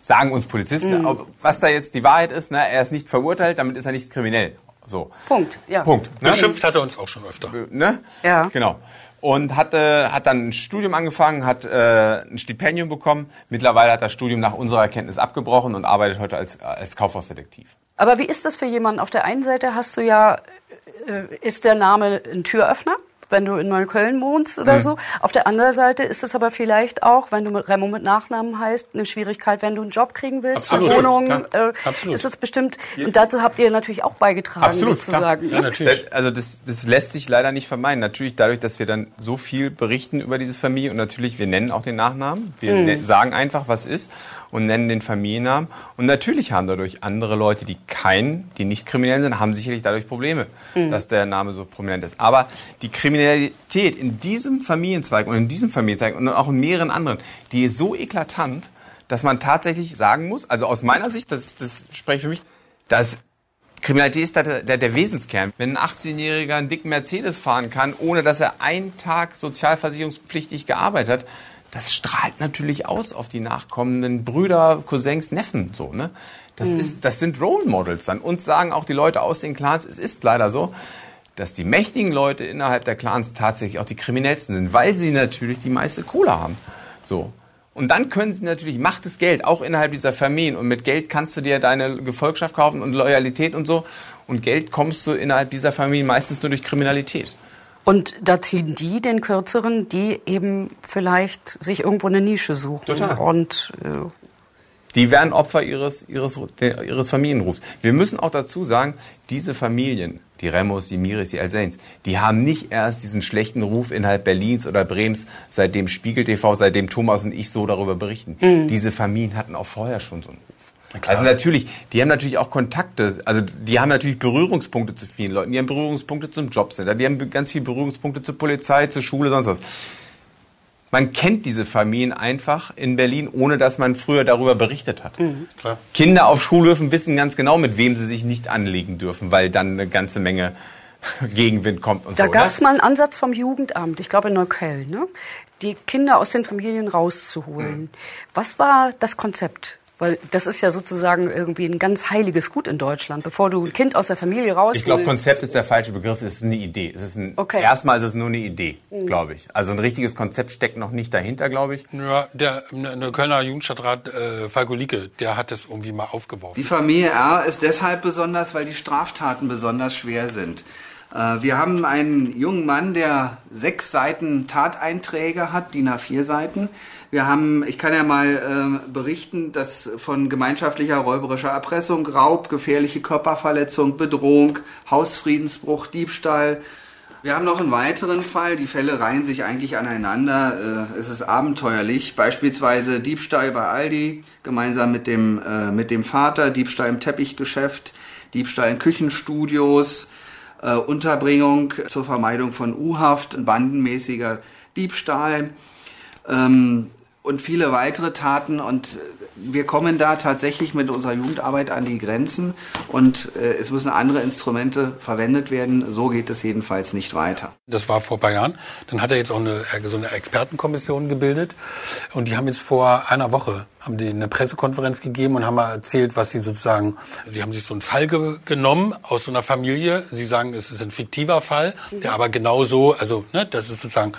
sagen uns Polizisten. Mhm. Ob, was da jetzt die Wahrheit ist, ne, er ist nicht verurteilt, damit ist er nicht kriminell. So. Punkt, ja. Punkt. Ne? Beschimpft hat er uns auch schon öfter. Ne? Ja. Genau. Und hat, äh, hat dann ein Studium angefangen, hat äh, ein Stipendium bekommen. Mittlerweile hat das Studium nach unserer Erkenntnis abgebrochen und arbeitet heute als, als Kaufhausdetektiv. Aber wie ist das für jemanden? Auf der einen Seite hast du ja, äh, ist der Name ein Türöffner, wenn du in Neukölln wohnst oder Mhm. so. Auf der anderen Seite ist es aber vielleicht auch, wenn du mit Remo mit Nachnamen heißt, eine Schwierigkeit, wenn du einen Job kriegen willst, Absolut. eine Wohnung. Klar. Äh, Absolut. Das ist bestimmt, und dazu habt ihr natürlich auch beigetragen, sozusagen. klar. ne? Das- Also das, das lässt sich leider nicht vermeiden. Natürlich dadurch, dass wir dann so viel berichten über diese Familie und natürlich, wir nennen auch den Nachnamen. Wir Mhm. sagen einfach, was ist und nennen den Familiennamen. Und natürlich haben dadurch andere Leute, die kein, die nicht kriminell sind, haben sicherlich dadurch Probleme, Mhm. dass der Name so prominent ist. Aber die Kriminalität in diesem Familienzweig und in diesem Familienzweig und auch in mehreren anderen, die ist so eklatant, dass man tatsächlich sagen muss, also aus meiner Sicht, das, das spreche für mich, dass Kriminalität ist der, der, der Wesenskern. Wenn ein 18-Jähriger einen dicken Mercedes fahren kann, ohne dass er einen Tag sozialversicherungspflichtig gearbeitet hat, das strahlt natürlich aus auf die nachkommenden Brüder, Cousins, Neffen, so, ne? Das Mhm. ist, das sind Role Models dann. Uns sagen auch die Leute aus den Clans, es ist leider so, dass die mächtigen Leute innerhalb der Clans tatsächlich auch die kriminellsten sind, weil sie natürlich die meiste Kohle haben. So. Und dann können sie natürlich Macht ist Geld, auch innerhalb dieser Familien. Und mit Geld kannst du dir deine Gefolgschaft kaufen und Loyalität und so. Und Geld kommst du innerhalb dieser Familien meistens nur durch Kriminalität. Und da ziehen die den Kürzeren, die eben vielleicht sich irgendwo eine Nische suchen. Total. Und äh, Die werden Opfer ihres, ihres, ihres Familienrufs. Wir müssen auch dazu sagen, diese Familien, die Remos, die Miris, die Alsains, die haben nicht erst diesen schlechten Ruf innerhalb Berlins oder Brems, seitdem Spiegel TV, seitdem Thomas und ich so darüber berichten. Mhm. Diese Familien hatten auch vorher schon so einen Ruf. Also natürlich, die haben natürlich auch Kontakte, also die haben natürlich Berührungspunkte zu vielen Leuten, die haben Berührungspunkte zum Jobcenter, die haben ganz viele Berührungspunkte zur Polizei, zur Schule, sonst was. Man kennt diese Familien einfach in Berlin, ohne dass man früher darüber berichtet hat. Klar. Kinder auf Schulhöfen wissen ganz genau, mit wem sie sich nicht anlegen dürfen, weil dann eine ganze Menge [laughs] Gegenwind kommt und da so. gab ne? es mal einen Ansatz vom Jugendamt, ich glaube in Neukölln, ne? die Kinder aus den Familien rauszuholen. Was war das Konzept? Weil das ist ja sozusagen irgendwie ein ganz heiliges Gut in Deutschland. Bevor du ein Kind aus der Familie rausholst. Ich glaube, Konzept ist der falsche Begriff. Es ist eine Idee. Es ist ein, Okay. Erstmal ist es nur eine Idee, Mhm. glaube ich. Also ein richtiges Konzept steckt noch nicht dahinter, glaube ich. Ja, der, der Kölner Jugendstadtrat äh, Falko Lieke, der hat das irgendwie mal aufgeworfen. Die Familie R ist deshalb besonders, weil die Straftaten besonders schwer sind. Äh, Wir haben einen jungen Mann, der sechs Seiten Tateinträge hat, DIN A4 Seiten. Wir haben, ich kann ja mal äh, berichten, dass von gemeinschaftlicher räuberischer Erpressung, Raub, gefährliche Körperverletzung, Bedrohung, Hausfriedensbruch, Diebstahl. Wir haben noch einen weiteren Fall, die Fälle reihen sich eigentlich aneinander. Äh, Es ist abenteuerlich. Beispielsweise Diebstahl bei Aldi, gemeinsam mit dem, äh, mit dem Vater, Diebstahl im Teppichgeschäft, Diebstahl in Küchenstudios, äh, Unterbringung zur Vermeidung von U-Haft, bandenmäßiger Diebstahl. Ähm, und viele weitere Taten. Und äh, wir kommen da tatsächlich mit unserer Jugendarbeit an die Grenzen und äh, es müssen andere Instrumente verwendet werden. So geht es jedenfalls nicht weiter. Das war vor ein paar Jahren. Dann hat er jetzt auch eine, so eine Expertenkommission gebildet. Und die haben jetzt vor einer Woche haben die eine Pressekonferenz gegeben und haben mal erzählt, was sie sozusagen, sie haben sich so einen Fall ge genommen aus so einer Familie. Sie sagen, es ist ein fiktiver Fall, der aber genauso, also ne, das ist sozusagen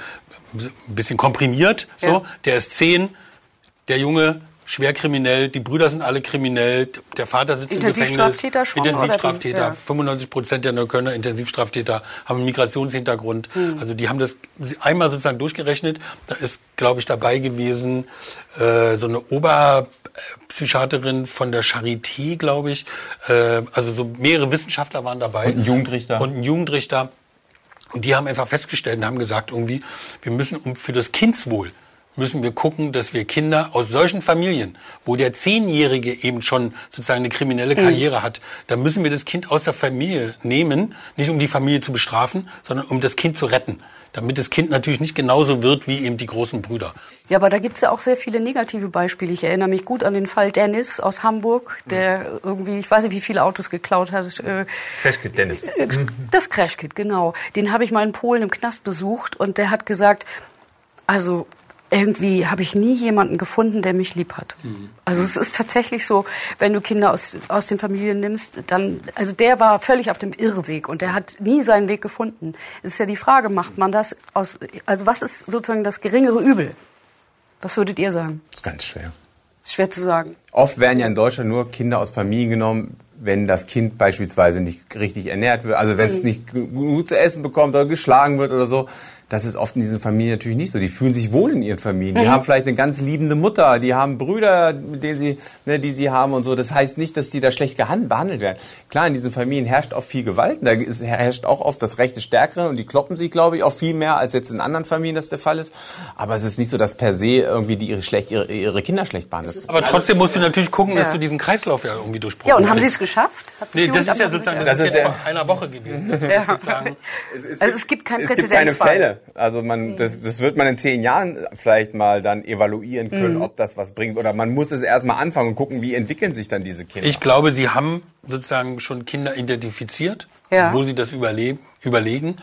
ein bisschen komprimiert. So, Ja. der ist zehn, der Junge schwer kriminell, die Brüder sind alle kriminell, der Vater sitzt im Gefängnis. Intensivstraftäter schon, Intensivstraftäter. Ja. 95 Prozent der Neuköllner Intensivstraftäter haben einen Migrationshintergrund. Hm. Also die haben das einmal sozusagen durchgerechnet. Da ist, glaube ich, dabei gewesen äh, so eine Oberpsychiaterin von der Charité, glaube ich. Äh, also so mehrere Wissenschaftler waren dabei. Und ein Jugendrichter. Und ein Jugendrichter. Und die haben einfach festgestellt und haben gesagt, irgendwie, wir müssen um für das Kindswohl müssen wir gucken, dass wir Kinder aus solchen Familien, wo der Zehnjährige eben schon sozusagen eine kriminelle Karriere hat, da müssen wir das Kind aus der Familie nehmen, nicht um die Familie zu bestrafen, sondern um das Kind zu retten. Damit das Kind natürlich nicht genauso wird wie eben die großen Brüder. Ja, aber da gibt's ja auch sehr viele negative Beispiele. Ich erinnere mich gut an den Fall Dennis aus Hamburg, der irgendwie, ich weiß nicht, wie viele Autos geklaut hat. Äh, Crashkit Dennis. äh, Das Crashkit, genau. Den habe ich mal in Polen im Knast besucht und der hat gesagt, also irgendwie habe ich nie jemanden gefunden, der mich lieb hat. Also es ist tatsächlich so, wenn du Kinder aus, aus den Familien nimmst, dann, also der war völlig auf dem Irrweg und der hat nie seinen Weg gefunden. Es ist ja die Frage, macht man das aus, also was ist sozusagen das geringere Übel? Was würdet ihr sagen? Das ist ganz schwer. Ist schwer zu sagen. Oft werden ja in Deutschland nur Kinder aus Familien genommen, wenn das Kind beispielsweise nicht richtig ernährt wird, also wenn es Mhm. nicht gut zu essen bekommt oder geschlagen wird oder so. Das ist oft in diesen Familien natürlich nicht so. Die fühlen sich wohl in ihren Familien. Die Mhm. haben vielleicht eine ganz liebende Mutter, die haben Brüder, mit denen sie, ne, die sie haben und so. Das heißt nicht, dass die da schlecht behandelt werden. Klar, in diesen Familien herrscht oft viel Gewalt. Da ist, herrscht auch oft das Recht des Stärkeren und die kloppen sich, glaube ich, auch viel mehr, als jetzt in anderen Familien das der Fall ist. Aber es ist nicht so, dass per se irgendwie die ihre, schlecht, ihre, ihre Kinder schlecht behandelt. Aber trotzdem musst du natürlich gucken, dass Ja. du diesen Kreislauf ja irgendwie durchbrochen Ja, und haben sie es geschafft? Nee, das ist ja sozusagen, das, Das ist ist jetzt ja- vor einer Woche gewesen. Das ist Ja. sozusagen, Also es gibt keinen es gibt keine Präzedenzfall. Also man, das, das wird man in zehn Jahren vielleicht mal dann evaluieren können, Mhm. ob das was bringt. Oder man muss es erstmal anfangen und gucken, wie entwickeln sich dann diese Kinder. Ich glaube, sie haben sozusagen schon Kinder identifiziert, Ja. wo sie das überleben, überlegen.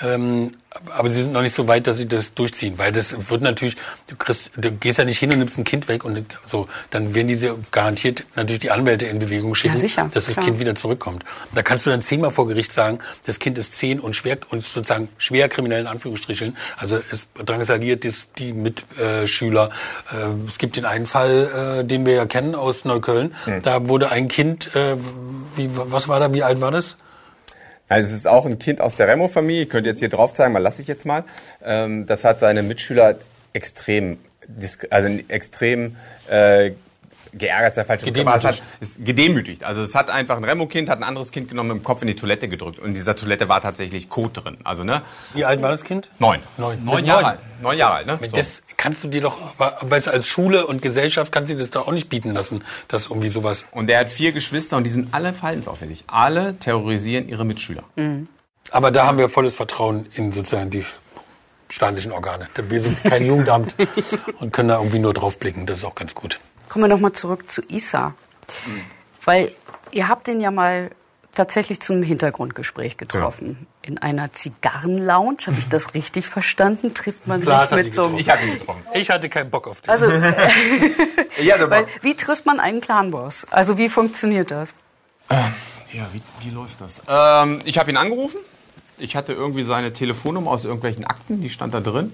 Ähm, aber sie sind noch nicht so weit, dass sie das durchziehen, weil das wird natürlich, du, kriegst, du gehst ja nicht hin und nimmst ein Kind weg und so, dann werden diese garantiert natürlich die Anwälte in Bewegung schicken, Ja, sicher, dass das klar. Kind wieder zurückkommt. Da kannst du dann zehnmal vor Gericht sagen, das Kind ist zehn und schwer und sozusagen schwer kriminell in Anführungsstrichen, also es drangsaliert die, die Mitschüler. Äh, es gibt den einen Fall, äh, den wir ja kennen aus Neukölln, Hm. da wurde ein Kind, äh, wie, was war da, wie alt war das? Also es ist auch ein Kind aus der Remo-Familie. Ich könnte jetzt hier drauf zeigen, mal lasse ich jetzt mal. Ähm, das hat seine Mitschüler extrem, also extrem äh, geärgert, ist der falsche Begriff, aber es hat, ist gedemütigt. Also es hat einfach ein Remo-Kind, hat ein anderes Kind genommen, mit dem Kopf in die Toilette gedrückt. Und in dieser Toilette war tatsächlich Kot drin. Also ne? Wie alt war das Kind? Neun. Neun. Neun Jahre neun. alt. Neun Jahre alt, ne? So. Das kannst du dir doch, weil als Schule und Gesellschaft kannst du dir das doch auch nicht bieten lassen, dass irgendwie sowas. Und er hat vier Geschwister und die sind alle verhaltensauffällig. Alle terrorisieren ihre Mitschüler. Aber da haben wir volles Vertrauen in sozusagen die staatlichen Organe. Wir sind kein [laughs] Jugendamt und können da irgendwie nur drauf blicken. Das ist auch ganz gut. Kommen wir nochmal zurück zu Isa. Weil ihr habt den ja mal tatsächlich zu einem Hintergrundgespräch getroffen. In einer Zigarrenlounge, habe ich das [laughs] richtig verstanden? Trifft man Klar, sich mit so einem... Ich habe ihn getroffen. Ich hatte keinen Bock auf den. Also, [laughs] Ja, weil, wie trifft man einen Clanboss? Also wie funktioniert das? Ja, wie, wie läuft das? Ähm, ich habe ihn angerufen. Ich hatte irgendwie seine Telefonnummer aus irgendwelchen Akten, die stand da drin.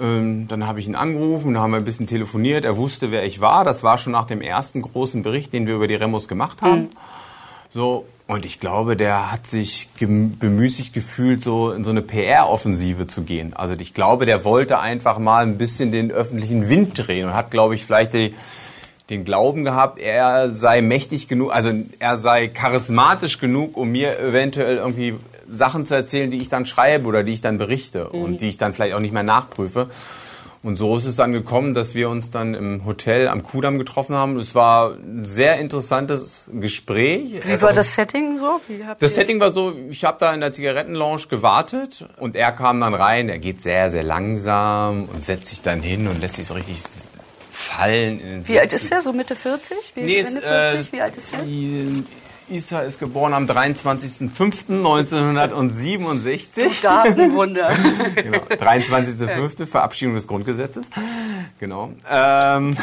Ähm, dann habe ich ihn angerufen, da haben wir ein bisschen telefoniert. Er wusste, wer ich war. Das war schon nach dem ersten großen Bericht, den wir über die Remos gemacht haben. So, und ich glaube, der hat sich bemüßigt gefühlt, so in so eine PR-Offensive zu gehen. Also ich glaube, der wollte einfach mal ein bisschen den öffentlichen Wind drehen und hat, glaube ich, vielleicht die, den Glauben gehabt, er sei mächtig genug, also er sei charismatisch genug, um mir eventuell irgendwie Sachen zu erzählen, die ich dann schreibe oder die ich dann berichte und die ich dann vielleicht auch nicht mehr nachprüfe. Und so ist es dann gekommen, dass wir uns dann im Hotel am Kudamm getroffen haben. Es war ein sehr interessantes Gespräch. Wie ist war das Setting so? Das Setting war so, ich habe da in der Zigarettenlounge gewartet und er kam dann rein. Er geht sehr, sehr langsam und setzt sich dann hin und lässt sich so richtig fallen. In den Wie alt ist er? So Mitte 40? Wie, Nee, ist, äh, 40? Wie alt ist er? Isa ist geboren am 23.05.1967. Datenwunder. [laughs] Genau, 23.05. Verabschiedung des Grundgesetzes. Genau. Ähm,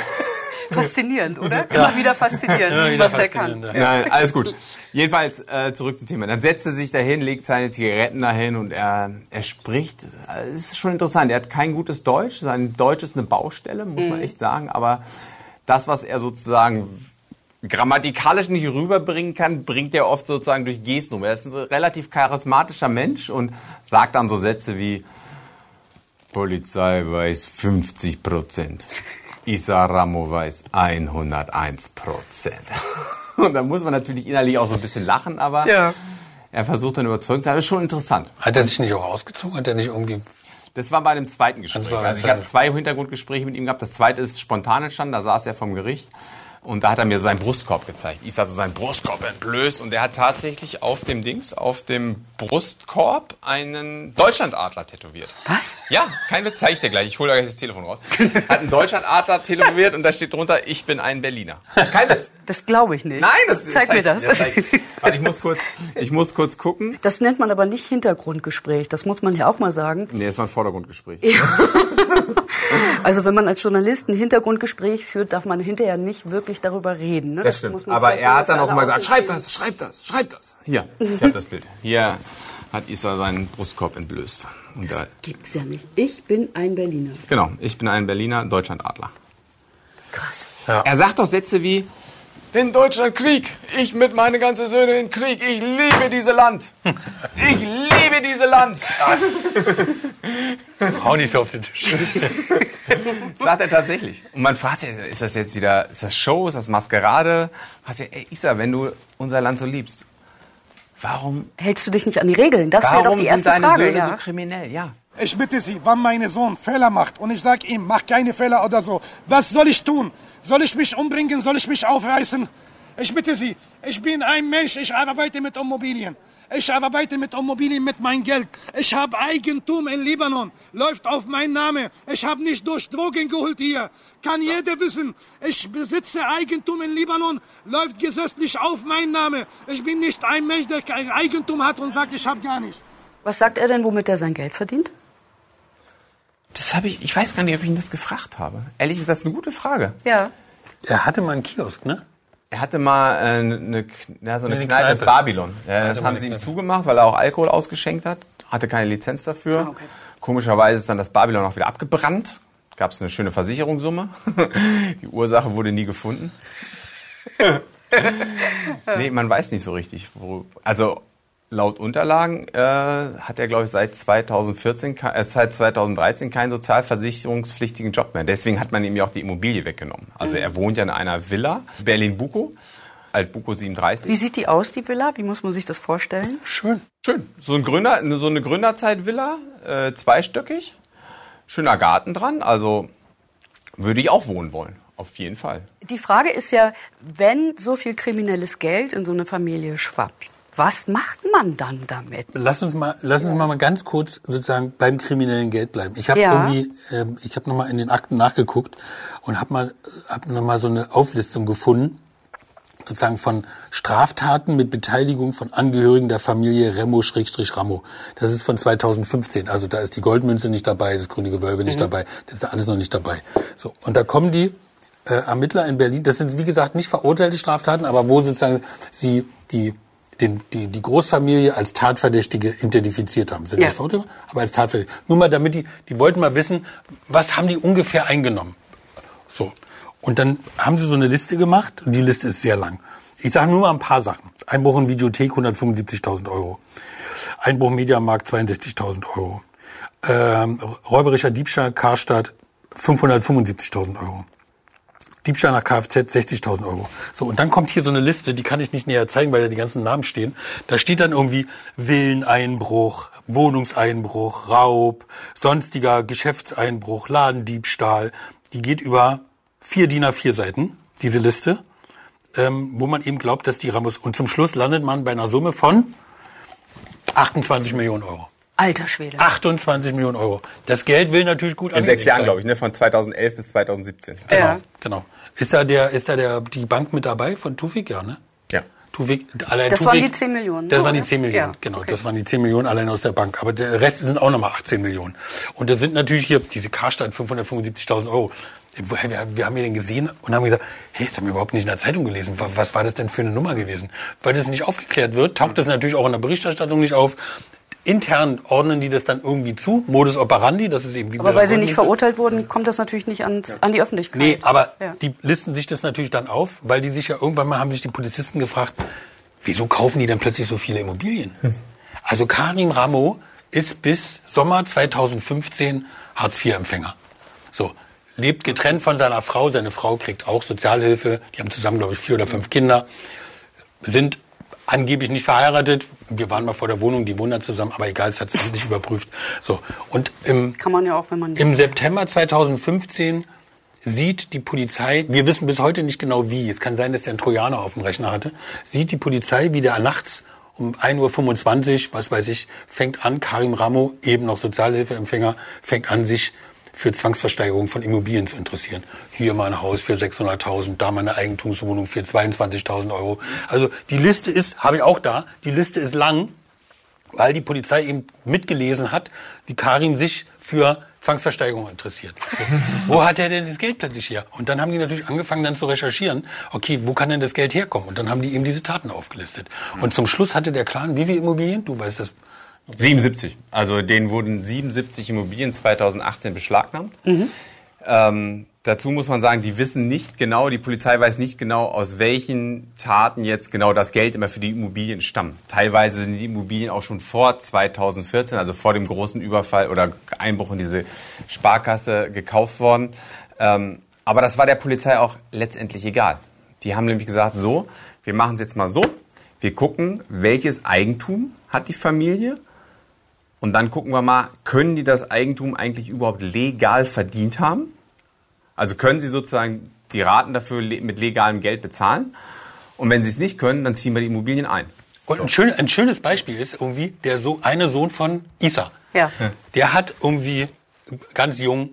Faszinierend, oder? Immer wieder faszinierend, Immer wieder was der kann. faszinierend, Nein, alles gut. Jedenfalls äh, zurück zum Thema. Dann setzt er sich dahin, legt seine Zigaretten dahin und er, er spricht. Es ist schon interessant. Er hat kein gutes Deutsch. Sein Deutsch ist eine Baustelle, muss man echt sagen. Aber das, was er sozusagen grammatikalisch nicht rüberbringen kann, bringt er oft sozusagen durch Gesten um. Er ist ein relativ charismatischer Mensch und sagt dann so Sätze wie Polizei weiß 50 Prozent. Isa Ramo weiß 101 Prozent. [laughs] Und da muss man natürlich innerlich auch so ein bisschen lachen, aber Ja. Er versucht dann überzeugt zu sein. Das ist schon interessant. Hat er sich nicht auch ausgezogen? Hat er nicht irgendwie... Das war bei dem zweiten Gespräch. Also ich habe zwei Hintergrundgespräche mit ihm gehabt. Das zweite ist spontan entstanden, da saß er vom Gericht. Und da hat er mir seinen Brustkorb gezeigt. Ich sah so seinen Brustkorb entblößt und er hat tatsächlich auf dem Dings, auf dem Brustkorb einen Deutschlandadler tätowiert. Was? Ja, kein Witz, zeig ich dir gleich. Ich hole gleich das Telefon raus. Hat einen Deutschlandadler tätowiert und da steht drunter, ich bin ein Berliner. Kein Witz. Das glaube ich nicht. Nein, das Zeig mir das. Ja, zeig ich. Warte, ich muss kurz, ich muss kurz gucken. Das nennt man aber nicht Hintergrundgespräch. Das muss man ja auch mal sagen. Nee, das war ein Vordergrundgespräch. [laughs] Also wenn man als Journalist ein Hintergrundgespräch führt, darf man hinterher nicht wirklich darüber reden. Ne? Das stimmt. muss man Aber er hat dann auch mal gesagt, schreib das, schreib das, schreib das. Hier, [laughs] ich habe das Bild. Hier hat Isa seinen Brustkorb entblößt. Und da, Gibt's ja nicht. Ich bin ein Berliner. genau, ich bin ein Berliner Deutschlandadler. Krass. Er sagt doch Sätze wie, wenn Deutschland Krieg, ich mit meine ganzen Söhne in Krieg, ich liebe diese Land. [laughs] Ich liebe diese Land. Hau nicht so auf den Tisch. [laughs] Sagt er tatsächlich. Und man fragt sich, ist das jetzt wieder, ist das Show, ist das Maskerade? Fragt sich, ey Isa, wenn du unser Land so liebst, warum, Hältst du dich nicht an die Regeln? Das wäre doch warum die sind erste deine Frage. Söhne Ja. so kriminell? Ja. Ich bitte Sie, wenn mein Sohn Fehler macht und ich sage ihm, mach keine Fehler oder so, was soll ich tun? Soll ich mich umbringen? Soll ich mich aufreißen? Ich bitte Sie, ich bin ein Mensch, ich arbeite mit Immobilien. Ich arbeite mit Immobilien mit meinem Geld. Ich habe Eigentum in Libanon, läuft auf meinen Namen. Ich habe nicht durch Drogen geholt hier. Kann jeder wissen. Ich besitze Eigentum in Libanon, läuft gesetzlich auf meinen Namen. Ich bin nicht ein Mensch, der kein Eigentum hat und sagt, ich habe gar nicht. Was sagt er denn, womit er sein Geld verdient? Das habe ich, ich weiß gar nicht, ob ich ihn das gefragt habe. Ehrlich gesagt, das ist eine gute Frage. Ja. Er hatte mal einen Kiosk, ne? Er hatte mal äh, eine, ja, so eine Eine Kneipe, das Kneipe. Babylon. Ja, das haben sie ihm zugemacht, weil er auch Alkohol ausgeschenkt hat. Hatte keine Lizenz dafür. Komischerweise ist dann das Babylon auch wieder abgebrannt. Gab es eine schöne Versicherungssumme. [laughs] Die Ursache wurde nie gefunden. [laughs] nee, man weiß nicht so richtig. Wo, also laut Unterlagen äh, hat er, glaube ich, seit 2014, ke- äh, seit 2013 keinen sozialversicherungspflichtigen Job mehr. Deswegen hat man ihm ja auch die Immobilie weggenommen. Also er wohnt ja in einer Villa, Berlin-Bukow, Alt-Bukow 37. Wie sieht die aus, die Villa? Wie muss man sich das vorstellen? Schön. Schön. So, ein Gründer, so eine Gründerzeit-Villa, äh, zweistöckig, schöner Garten dran. Also würde ich auch wohnen wollen, auf jeden Fall. Die Frage ist ja, wenn so viel kriminelles Geld in so eine Familie schwappt, was macht man dann damit? Lass uns mal, lass uns mal ganz kurz sozusagen beim kriminellen Geld bleiben. Ich habe Ja. irgendwie, ähm, ich habe nochmal in den Akten nachgeguckt und habe mal, hab noch mal so eine Auflistung gefunden, sozusagen von Straftaten mit Beteiligung von Angehörigen der Familie Remo-Ramo. Das ist von 2015. Also da ist die Goldmünze nicht dabei, das grüne Gewölbe nicht Mhm. dabei, das ist alles noch nicht dabei. So und da kommen die äh, Ermittler in Berlin. Das sind wie gesagt nicht verurteilte Straftaten, aber wo sozusagen sie die den, die, die Großfamilie als Tatverdächtige identifiziert haben. Sind Ja. nicht verurteilt, aber als Tatverdächtige. Nur mal damit die, die wollten mal wissen, was haben die ungefähr eingenommen. So. Und dann haben sie so eine Liste gemacht und die Liste ist sehr lang. Ich sage nur mal ein paar Sachen. Einbruch in Videothek 175.000 Euro. Einbruch Mediamarkt 62.000 Euro. Ähm, räuberischer Diebstahl Karstadt 575.000 Euro. Diebstahl nach Kfz 60.000 Euro. So, und dann kommt hier so eine Liste, die kann ich nicht näher zeigen, weil da die ganzen Namen stehen. Da steht dann irgendwie Villeneinbruch, Wohnungseinbruch, Raub, sonstiger Geschäftseinbruch, Ladendiebstahl. Die geht über vier DIN A4 Seiten, diese Liste, ähm, wo man eben glaubt, dass die Ramos. Und zum Schluss landet man bei einer Summe von 28 Millionen Euro. Alter Schwede. 28 Millionen Euro. Das Geld will natürlich gut In sechs Jahren, glaube ich, ne? von 2011 bis 2017. Genau, genau. Ist da der, ist da der, die Bank mit dabei von Tufik? Ja, ne? Ja. Tufik, allein Das Tufik, waren die 10 Millionen, Das ne, waren die oder? 10 Millionen, Ja, genau. okay. Das waren die 10 Millionen allein aus der Bank. Aber der Rest sind auch nochmal 18 Millionen. Und das sind natürlich hier diese Karstadt 575.000 Euro. Wir, wir haben hier den gesehen und haben gesagt, hey, das haben wir überhaupt nicht in der Zeitung gelesen. Was, was war das denn für eine Nummer gewesen? Weil das nicht aufgeklärt wird, taucht das natürlich auch in der Berichterstattung nicht auf. Intern ordnen die das dann irgendwie zu, Modus operandi, das ist eben wie Aber weil sie nicht verurteilt wurden, kommt das natürlich nicht ans, an die Öffentlichkeit. Nee, aber Ja. die listen sich das natürlich dann auf, weil die sich ja irgendwann mal haben sich die Polizisten gefragt, wieso kaufen die denn plötzlich so viele Immobilien? Also Karim Ramo ist bis Sommer 2015 Hartz-IV-Empfänger. So, lebt getrennt von seiner Frau, seine Frau kriegt auch Sozialhilfe, die haben zusammen, glaube ich, vier oder fünf Kinder, sind angeblich nicht verheiratet. Wir waren mal vor der Wohnung, die wohnen da zusammen, aber egal, es hat es nicht überprüft. So. Und im, Kann man ja auch, wenn man. im September 2015 sieht die Polizei, wir wissen bis heute nicht genau wie, es kann sein, dass er einen Trojaner auf dem Rechner hatte, sieht die Polizei, wie der nachts um 1.25 Uhr, was weiß ich, fängt an, Karim Ramo, eben noch Sozialhilfeempfänger, fängt an, sich für Zwangsversteigerung von Immobilien zu interessieren. Hier mal ein Haus für 600.000, da mal eine Eigentumswohnung für 22.000 Euro. Also die Liste ist, habe ich auch da, die Liste ist lang, weil die Polizei eben mitgelesen hat, wie Karim sich für Zwangsversteigerung interessiert. wo hat er denn das Geld plötzlich her? Und dann haben die natürlich angefangen dann zu recherchieren, okay, wo kann denn das Geld herkommen? Und dann haben die eben diese Taten aufgelistet. Und zum Schluss hatte der Clan wie viele Immobilien? Du weißt das. 77. Also denen wurden 77 Immobilien 2018 beschlagnahmt. Ähm, dazu muss man sagen, die wissen nicht genau, die Polizei weiß nicht genau, aus welchen Taten jetzt genau das Geld immer für die Immobilien stammt. Teilweise sind die Immobilien auch schon vor 2014, also vor dem großen Überfall oder Einbruch in diese Sparkasse gekauft worden. Ähm, aber das war der Polizei auch letztendlich egal. Die haben nämlich gesagt, so, wir machen es jetzt mal so, wir gucken, welches Eigentum hat die Familie und dann gucken wir mal, können die das Eigentum eigentlich überhaupt legal verdient haben? Also können sie sozusagen die Raten dafür mit legalem Geld bezahlen? Und wenn sie es nicht können, dann ziehen wir die Immobilien ein. Und ein, schön, ein schönes Beispiel ist irgendwie der so eine Sohn von Isa. Ja. Der hat irgendwie ganz jung,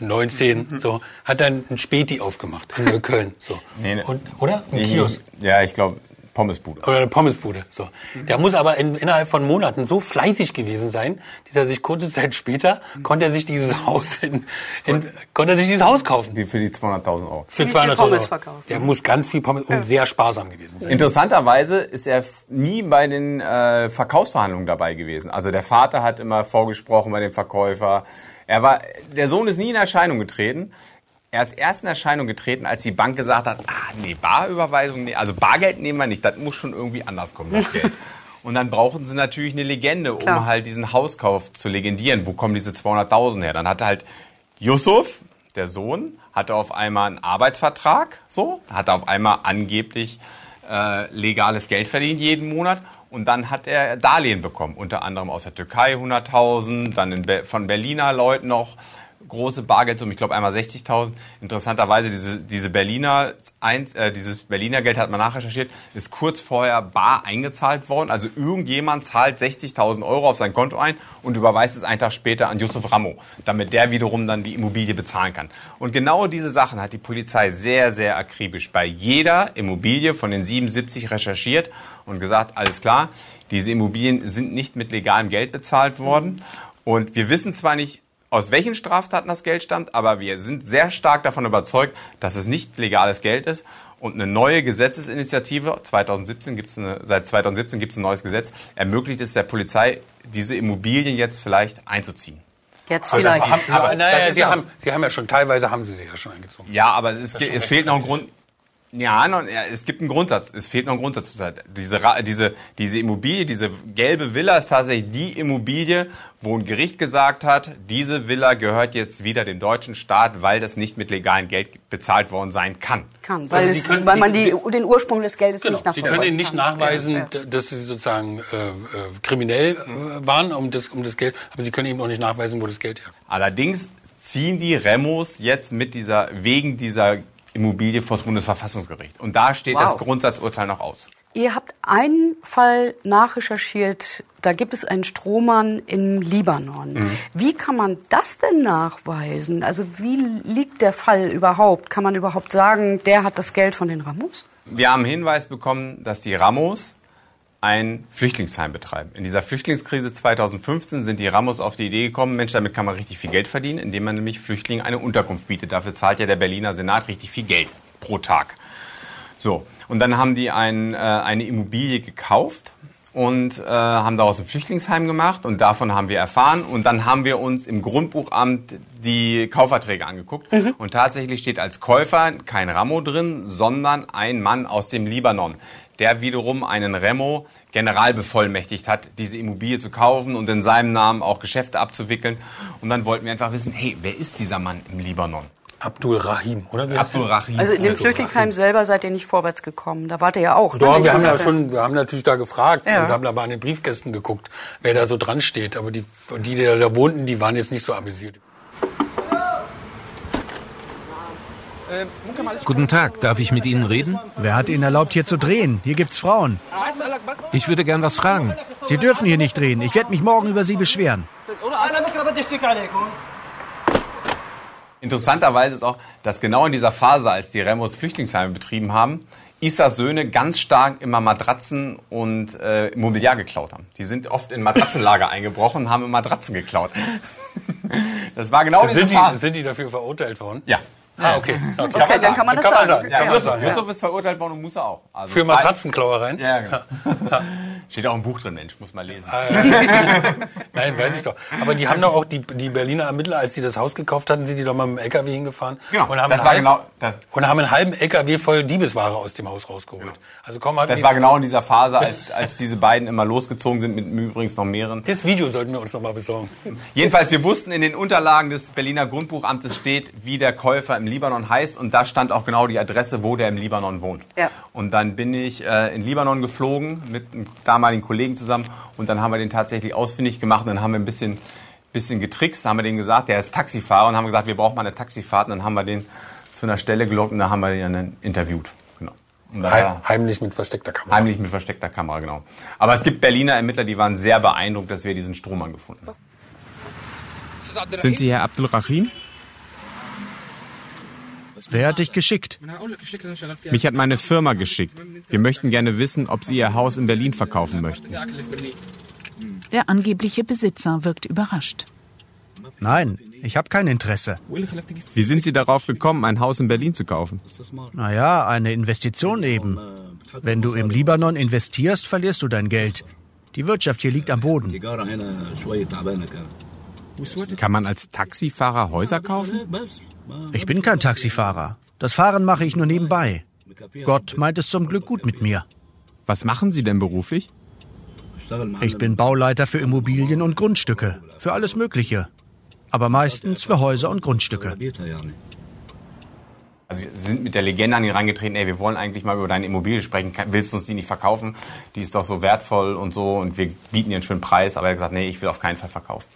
19, so, hat dann ein Späti aufgemacht in [laughs] Neukölln. So. Nee, nee. Und, oder? Ein Ich- Kiosk. Ja, ich glaube, Pommesbude. Oder eine Pommesbude. So. Der muss aber in, innerhalb von Monaten so fleißig gewesen sein, dass er sich kurze Zeit später konnte er sich dieses [laughs] Haus in, in, konnte er sich dieses Haus kaufen. Die für die 200.000 Euro. Für Wie viel 200.000 Pommes Euro. verkaufen. Der muss ganz viel Pommes und sehr sparsam gewesen sein. Interessanterweise ist er nie bei den äh, Verkaufsverhandlungen dabei gewesen. Also der Vater hat immer vorgesprochen bei dem Verkäufer. Er war, der Sohn ist nie in Erscheinung getreten. Er ist erst in Erscheinung getreten, als die Bank gesagt hat, ah, nee, Barüberweisung, nee, also Bargeld nehmen wir nicht, das muss schon irgendwie anders kommen, das Geld. [laughs] Und dann brauchten sie natürlich eine Legende, um Klar. halt diesen Hauskauf zu legendieren. Wo kommen diese 200.000 her? Dann hatte halt Yusuf, der Sohn, hatte auf einmal einen Arbeitsvertrag, so, hatte auf einmal angeblich äh, legales Geld verdient jeden Monat. Und dann hat er Darlehen bekommen, unter anderem aus der Türkei 100.000, dann Be von Berliner Leuten noch große Bargeldsummen, ich glaube einmal 60.000. Interessanterweise diese, diese Berliner eins, äh, dieses Berliner Geld hat man nachrecherchiert, ist kurz vorher bar eingezahlt worden. Also irgendjemand zahlt 60.000 Euro auf sein Konto ein und überweist es einen Tag später an Yusuf Ramo, damit der wiederum dann die Immobilie bezahlen kann. Und genau diese Sachen hat die Polizei sehr, sehr akribisch bei jeder Immobilie von den 77 recherchiert und gesagt, alles klar, diese Immobilien sind nicht mit legalem Geld bezahlt worden. Und wir wissen zwar nicht, aus welchen Straftaten das Geld stammt, aber wir sind sehr stark davon überzeugt, dass es nicht legales Geld ist. Und eine neue Gesetzesinitiative, 2017 gibt's eine, seit 2017 gibt es ein neues Gesetz, ermöglicht es der Polizei, diese Immobilien jetzt vielleicht einzuziehen. Jetzt Aber, vielleicht. haben, aber, Aber naja, sie, ja- haben, sie haben ja schon, teilweise haben sie sie ja schon eingezogen. Ja, aber es, ist, es fehlt noch ein. Grund. Ja, es gibt einen Grundsatz. Es fehlt noch ein Grundsatz. zurzeit. Diese, diese, diese Immobilie, diese gelbe Villa ist tatsächlich die Immobilie, wo ein Gericht gesagt hat, diese Villa gehört jetzt wieder dem deutschen Staat, weil das nicht mit legalem Geld bezahlt worden sein kann. Kann, weil, Also Sie es, können- weil man die- die, den Ursprung des Geldes Genau. nicht Sie nachverfolgen können Ihnen nicht kann. nachweisen, dass Sie sozusagen äh, äh, kriminell äh, waren um das, um das Geld, aber Sie können eben auch nicht nachweisen, wo das Geld herkommt. Allerdings ziehen die Remos jetzt mit dieser, wegen dieser Immobilie vor das Bundesverfassungsgericht. Und da steht Wow. das Grundsatzurteil noch aus. Ihr habt einen Fall nachrecherchiert, da gibt es einen Strohmann im Libanon. Mhm. Wie kann man das denn nachweisen? Also wie liegt der Fall überhaupt? Kann man überhaupt sagen, der hat das Geld von den Ramos? Wir haben Hinweis bekommen, dass die Ramos ein Flüchtlingsheim betreiben. In dieser Flüchtlingskrise 2015 sind die Ramos auf die Idee gekommen, Mensch, damit kann man richtig viel Geld verdienen, indem man nämlich Flüchtlingen eine Unterkunft bietet. Dafür zahlt ja der Berliner Senat richtig viel Geld pro Tag. So, und dann haben die ein, äh, eine Immobilie gekauft und äh, haben daraus ein Flüchtlingsheim gemacht und davon haben wir erfahren und dann haben wir uns im Grundbuchamt die Kaufverträge angeguckt und tatsächlich steht als Käufer kein Ramo drin, sondern ein Mann aus dem Libanon, der wiederum einen Remo general bevollmächtigt hat, diese Immobilie zu kaufen und in seinem Namen auch Geschäfte abzuwickeln und dann wollten wir einfach wissen, hey, wer ist dieser Mann im Libanon? Abdul Rahim, oder? Abdul? Rahim. Also in dem Flüchtlingsheim selber seid ihr nicht vorwärts gekommen. Da wart ihr ja auch. ne? Doch, wir haben ja schon, wir haben natürlich da gefragt Ja. und haben aber an den Briefkästen geguckt, wer da so dran steht. Aber die, die, die da wohnten, die waren jetzt nicht so amüsiert. Guten Tag, darf ich mit Ihnen reden? Wer hat Ihnen erlaubt, hier zu drehen? Hier gibt's Frauen. Ich würde gern was fragen. Sie dürfen hier nicht drehen. Ich werde mich morgen über Sie beschweren. Interessanterweise ist auch, dass genau in dieser Phase, als die Remos Flüchtlingsheime betrieben haben, Isas Söhne ganz stark immer Matratzen und äh, Mobiliar geklaut haben. Die sind oft in Matratzenlager [laughs] eingebrochen und haben Matratzen geklaut. [laughs] Das war genau diese sind, die, Phase. sind die dafür verurteilt worden? Ja. Ah, okay. okay. Okay, dann kann man das sagen. Ja, Ja. Yusuf, ist verurteilt worden und Musa auch. Also Für Matratzenklauereien? Ja, genau. [laughs] [laughs] Steht auch im Buch drin, Mensch, muss mal lesen. Ah, [laughs] Nein, weiß ich doch. Aber die haben doch auch, die, die Berliner Ermittler, als die das Haus gekauft hatten, sind die doch mal mit dem LKW hingefahren. Genau, und haben das einen war halben- genau- das- und haben einen halben LKW voll Diebesware aus dem Haus rausgeholt. Also komm mal. Das war genau in dieser Phase, als, als diese beiden immer losgezogen sind, mit übrigens noch mehreren. Das Video sollten wir uns noch mal besorgen. Jedenfalls, wir wussten, in den Unterlagen des Berliner Grundbuchamtes steht, wie der Käufer im Libanon heißt. Und da stand auch genau die Adresse, wo der im Libanon wohnt. Ja. Und dann bin ich äh, in Libanon geflogen mit einem damaligen Kollegen zusammen. Und dann haben wir den tatsächlich ausfindig gemacht. Und dann haben wir ein bisschen, bisschen getrickst. Haben wir denen gesagt, der ist Taxifahrer. Und haben gesagt, wir brauchen mal eine Taxifahrt. Und dann haben wir den zu einer Stelle gelockt. Und dann haben wir den dann interviewt. Genau. Heim, heimlich mit versteckter Kamera. Heimlich mit versteckter Kamera, genau. Aber es gibt Berliner Ermittler, die waren sehr beeindruckt, dass wir diesen Strohmann gefunden haben. Sind Sie Herr Abdul Rahim? Wer hat dich geschickt? Mich hat meine Firma geschickt. Wir möchten gerne wissen, ob Sie Ihr Haus in Berlin verkaufen möchten. Der angebliche Besitzer wirkt überrascht. Nein, ich habe kein Interesse. Wie sind Sie darauf gekommen, ein Haus in Berlin zu kaufen? Naja, eine Investition eben. Wenn du im Libanon investierst, verlierst du dein Geld. Die Wirtschaft hier liegt am Boden. Kann man als Taxifahrer Häuser kaufen? Ich bin kein Taxifahrer. Das Fahren mache ich nur nebenbei. Gott meint es zum Glück gut mit mir. Was machen Sie denn beruflich? Ich bin Bauleiter für Immobilien und Grundstücke. Für alles Mögliche. Aber meistens für Häuser und Grundstücke. Also wir sind mit der Legende an ihn reingetreten, ey, wir wollen eigentlich mal über deine Immobilie sprechen, willst du uns die nicht verkaufen? Die ist doch so wertvoll und so und wir bieten dir einen schönen Preis, aber er hat gesagt, nee, ich will auf keinen Fall verkaufen.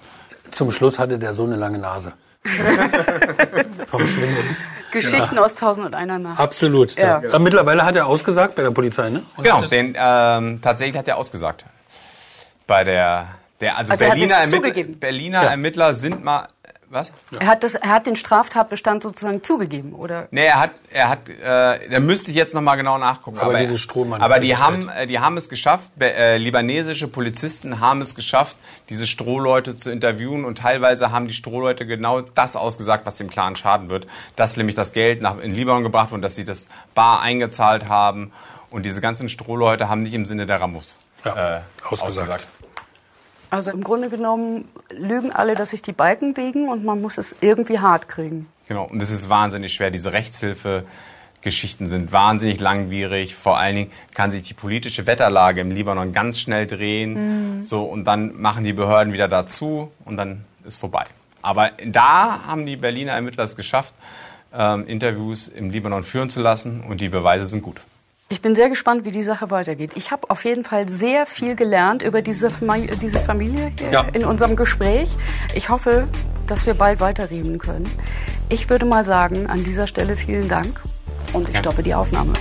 Zum Schluss hatte der so eine lange Nase. [laughs] Vom Schwindel. Geschichten aus Tausend und einer Nacht. Absolut. Ja. Ja. Aber mittlerweile hat er ausgesagt bei der Polizei, ne? Und Genau, denn ähm, tatsächlich hat er ausgesagt. Bei der, der also, Also er Berliner, Ermittler. Berliner Ja. Ermittler sind mal, was? Er hat, das, er hat den Straftatbestand sozusagen zugegeben, oder? Nee, er hat, er hat, äh, da müsste ich jetzt noch mal genau nachgucken. Aber diese Strohmann- aber die haben, äh, die haben es geschafft. Äh, libanesische Polizisten haben es geschafft, diese Strohleute zu interviewen und teilweise haben die Strohleute genau das ausgesagt, was dem Clan schaden wird, dass nämlich das Geld nach in Libanon gebracht wurde, dass sie das bar eingezahlt haben und diese ganzen Strohleute haben nicht im Sinne der Ramos Ja, äh, ausgesagt. Also im Grunde genommen lügen alle, dass sich die Balken biegen und man muss es irgendwie hart kriegen. Genau, und es ist wahnsinnig schwer. Diese Rechtshilfe-Geschichten sind wahnsinnig langwierig. Vor allen Dingen kann sich die politische Wetterlage im Libanon ganz schnell drehen. Mhm. So, und dann machen die Behörden wieder dazu und dann ist vorbei. Aber da haben die Berliner Ermittler es geschafft, ähm, Interviews im Libanon führen zu lassen und die Beweise sind gut. Ich bin sehr gespannt, wie die Sache weitergeht. Ich habe auf jeden Fall sehr viel gelernt über diese Familie, diese Familie hier Ja. in unserem Gespräch. Ich hoffe, dass wir bald weiterreden können. Ich würde mal sagen, an dieser Stelle vielen Dank und ich stoppe die Aufnahme.